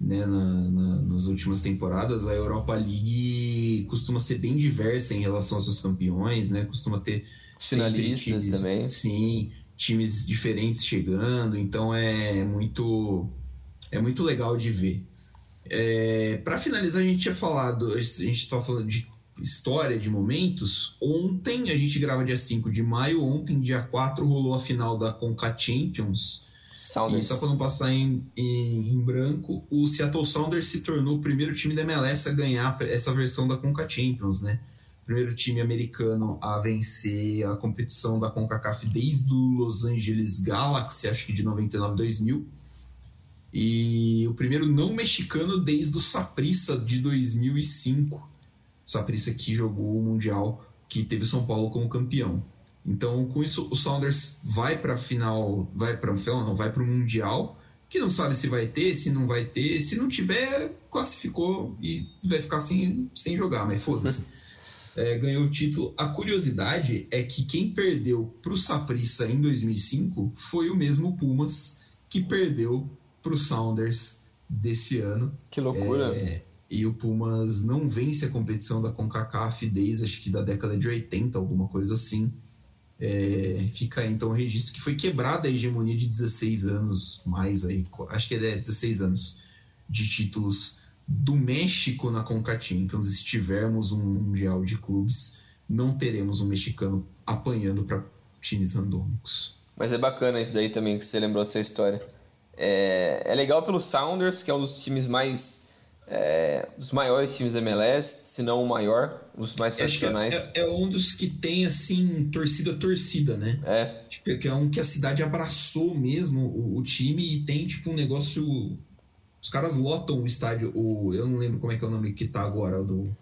né, na, na, nas últimas temporadas, a Europa League costuma ser bem diversa em relação aos seus campeões, né? Costuma ter finalistas times, também. Sim, times diferentes chegando, então é muito é muito legal de ver. É, para finalizar, a gente tinha falado, a gente estava falando de história de momentos. Ontem, a gente grava dia 5 de maio, ontem, dia 4, rolou a final da Conca Champions. Sounders. E só para não passar em, em, em, branco, o Seattle Sounders se tornou o primeiro time da MLS a ganhar essa versão da Conca Champions, né? Primeiro time americano a vencer a competição da CONCACAF desde o Los Angeles Galaxy, acho que de 99 2000. E o primeiro não mexicano desde o Saprissa de 2005. Saprissa que jogou o Mundial, que teve São Paulo como campeão. Então, com isso, o Sounders vai para a final, vai para final, não, vai para o Mundial, que não sabe se vai ter, se não vai ter. Se não tiver, classificou e vai ficar sem, sem jogar, mas foda-se. É, ganhou o título. A curiosidade é que quem perdeu para o Saprissa em 2005 foi o mesmo Pumas que perdeu para o Sounders desse ano. Que loucura! É, e o Pumas não vence a competição da CONCACAF desde acho que da década de 80, alguma coisa assim. É, fica aí então o registro que foi quebrada a hegemonia de 16 anos mais aí, acho que é 16 anos de títulos do México na CONCA Champions. Se tivermos um mundial de clubes, não teremos um mexicano apanhando para times randômicos. Mas é bacana isso daí também que você lembrou dessa história. É, é legal pelo Sounders, que é um dos times mais é, dos maiores times da MLS, se não o maior, um dos mais tradicionais. É, é, um dos que tem, assim, torcida-torcida, né? É. Tipo, que é um que a cidade abraçou mesmo o, o, time e tem, tipo, um negócio... Os caras lotam o estádio, o, eu não lembro como é que é o nome que tá agora, do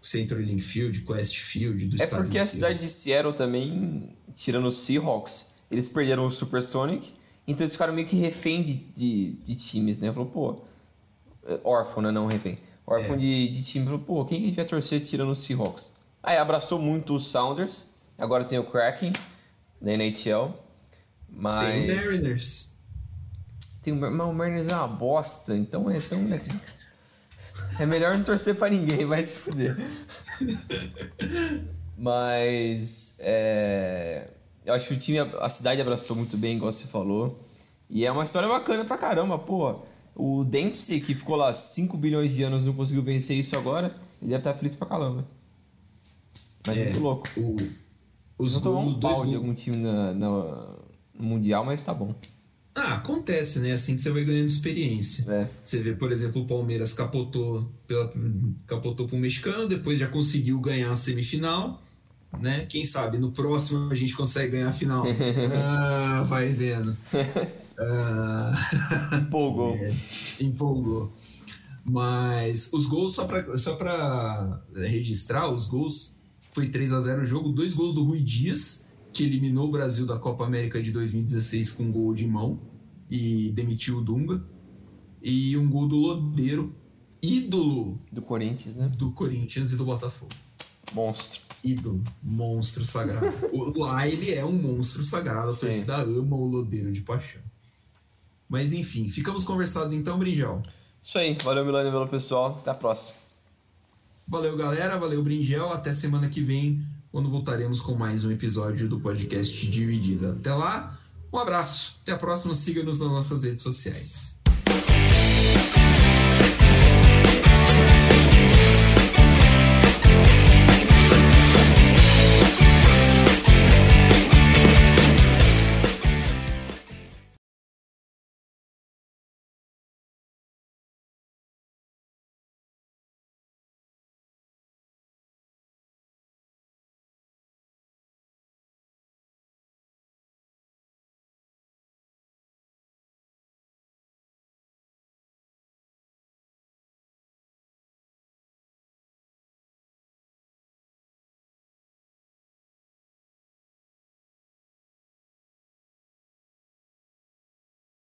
Central Link Field, Quest Field, do é estádio. É porque a cidade de Seattle também, tirando os Seahawks, eles perderam o Supersonic, então eles ficaram meio que refém de, de, de times, né? Falou, pô órfão, né? Não refém. Órfão é. de, de time. Falou, pô, quem que a gente vai torcer tirando os Seahawks? Aí abraçou muito os Sounders. Agora tem o Kraken da NHL. Mas... Tem o Mariners. Tem o, mas o Mariners é uma bosta, então é tão... é melhor não torcer pra ninguém, vai se fuder. mas... É... Eu acho que o time, a cidade abraçou muito bem, igual você falou. E é uma história bacana pra caramba, pô. O Dempsey, que ficou lá 5 bilhões de anos não conseguiu vencer isso agora, ele deve estar feliz pra caramba. Mas é, muito louco. O, os não tomou um pau de algum time na, na, no Mundial, mas tá bom. Ah, acontece, né? Assim que você vai ganhando experiência. É. Você vê, por exemplo, o Palmeiras capotou, pela, capotou pro mexicano, depois já conseguiu ganhar a semifinal, né? Quem sabe no próximo a gente consegue ganhar a final. ah, vai vendo. Uh... Empolgou. é, empolgou. Mas os gols, só para só registrar, os gols foi 3 a 0 o jogo, dois gols do Rui Dias, que eliminou o Brasil da Copa América de 2016 com um gol de mão e demitiu o Dunga. E um gol do Lodeiro, ídolo do Corinthians, né? Do Corinthians e do Botafogo. Monstro. Ídolo, monstro sagrado. Lá ele é um monstro sagrado, a Sim. torcida ama o Lodeiro de paixão. Mas enfim, ficamos conversados então, Brinjel. Isso aí, valeu Milani, valeu pessoal, até a próxima. Valeu galera, valeu Brinjel, até semana que vem, quando voltaremos com mais um episódio do podcast Dividida. Até lá, um abraço, até a próxima, siga-nos nas nossas redes sociais.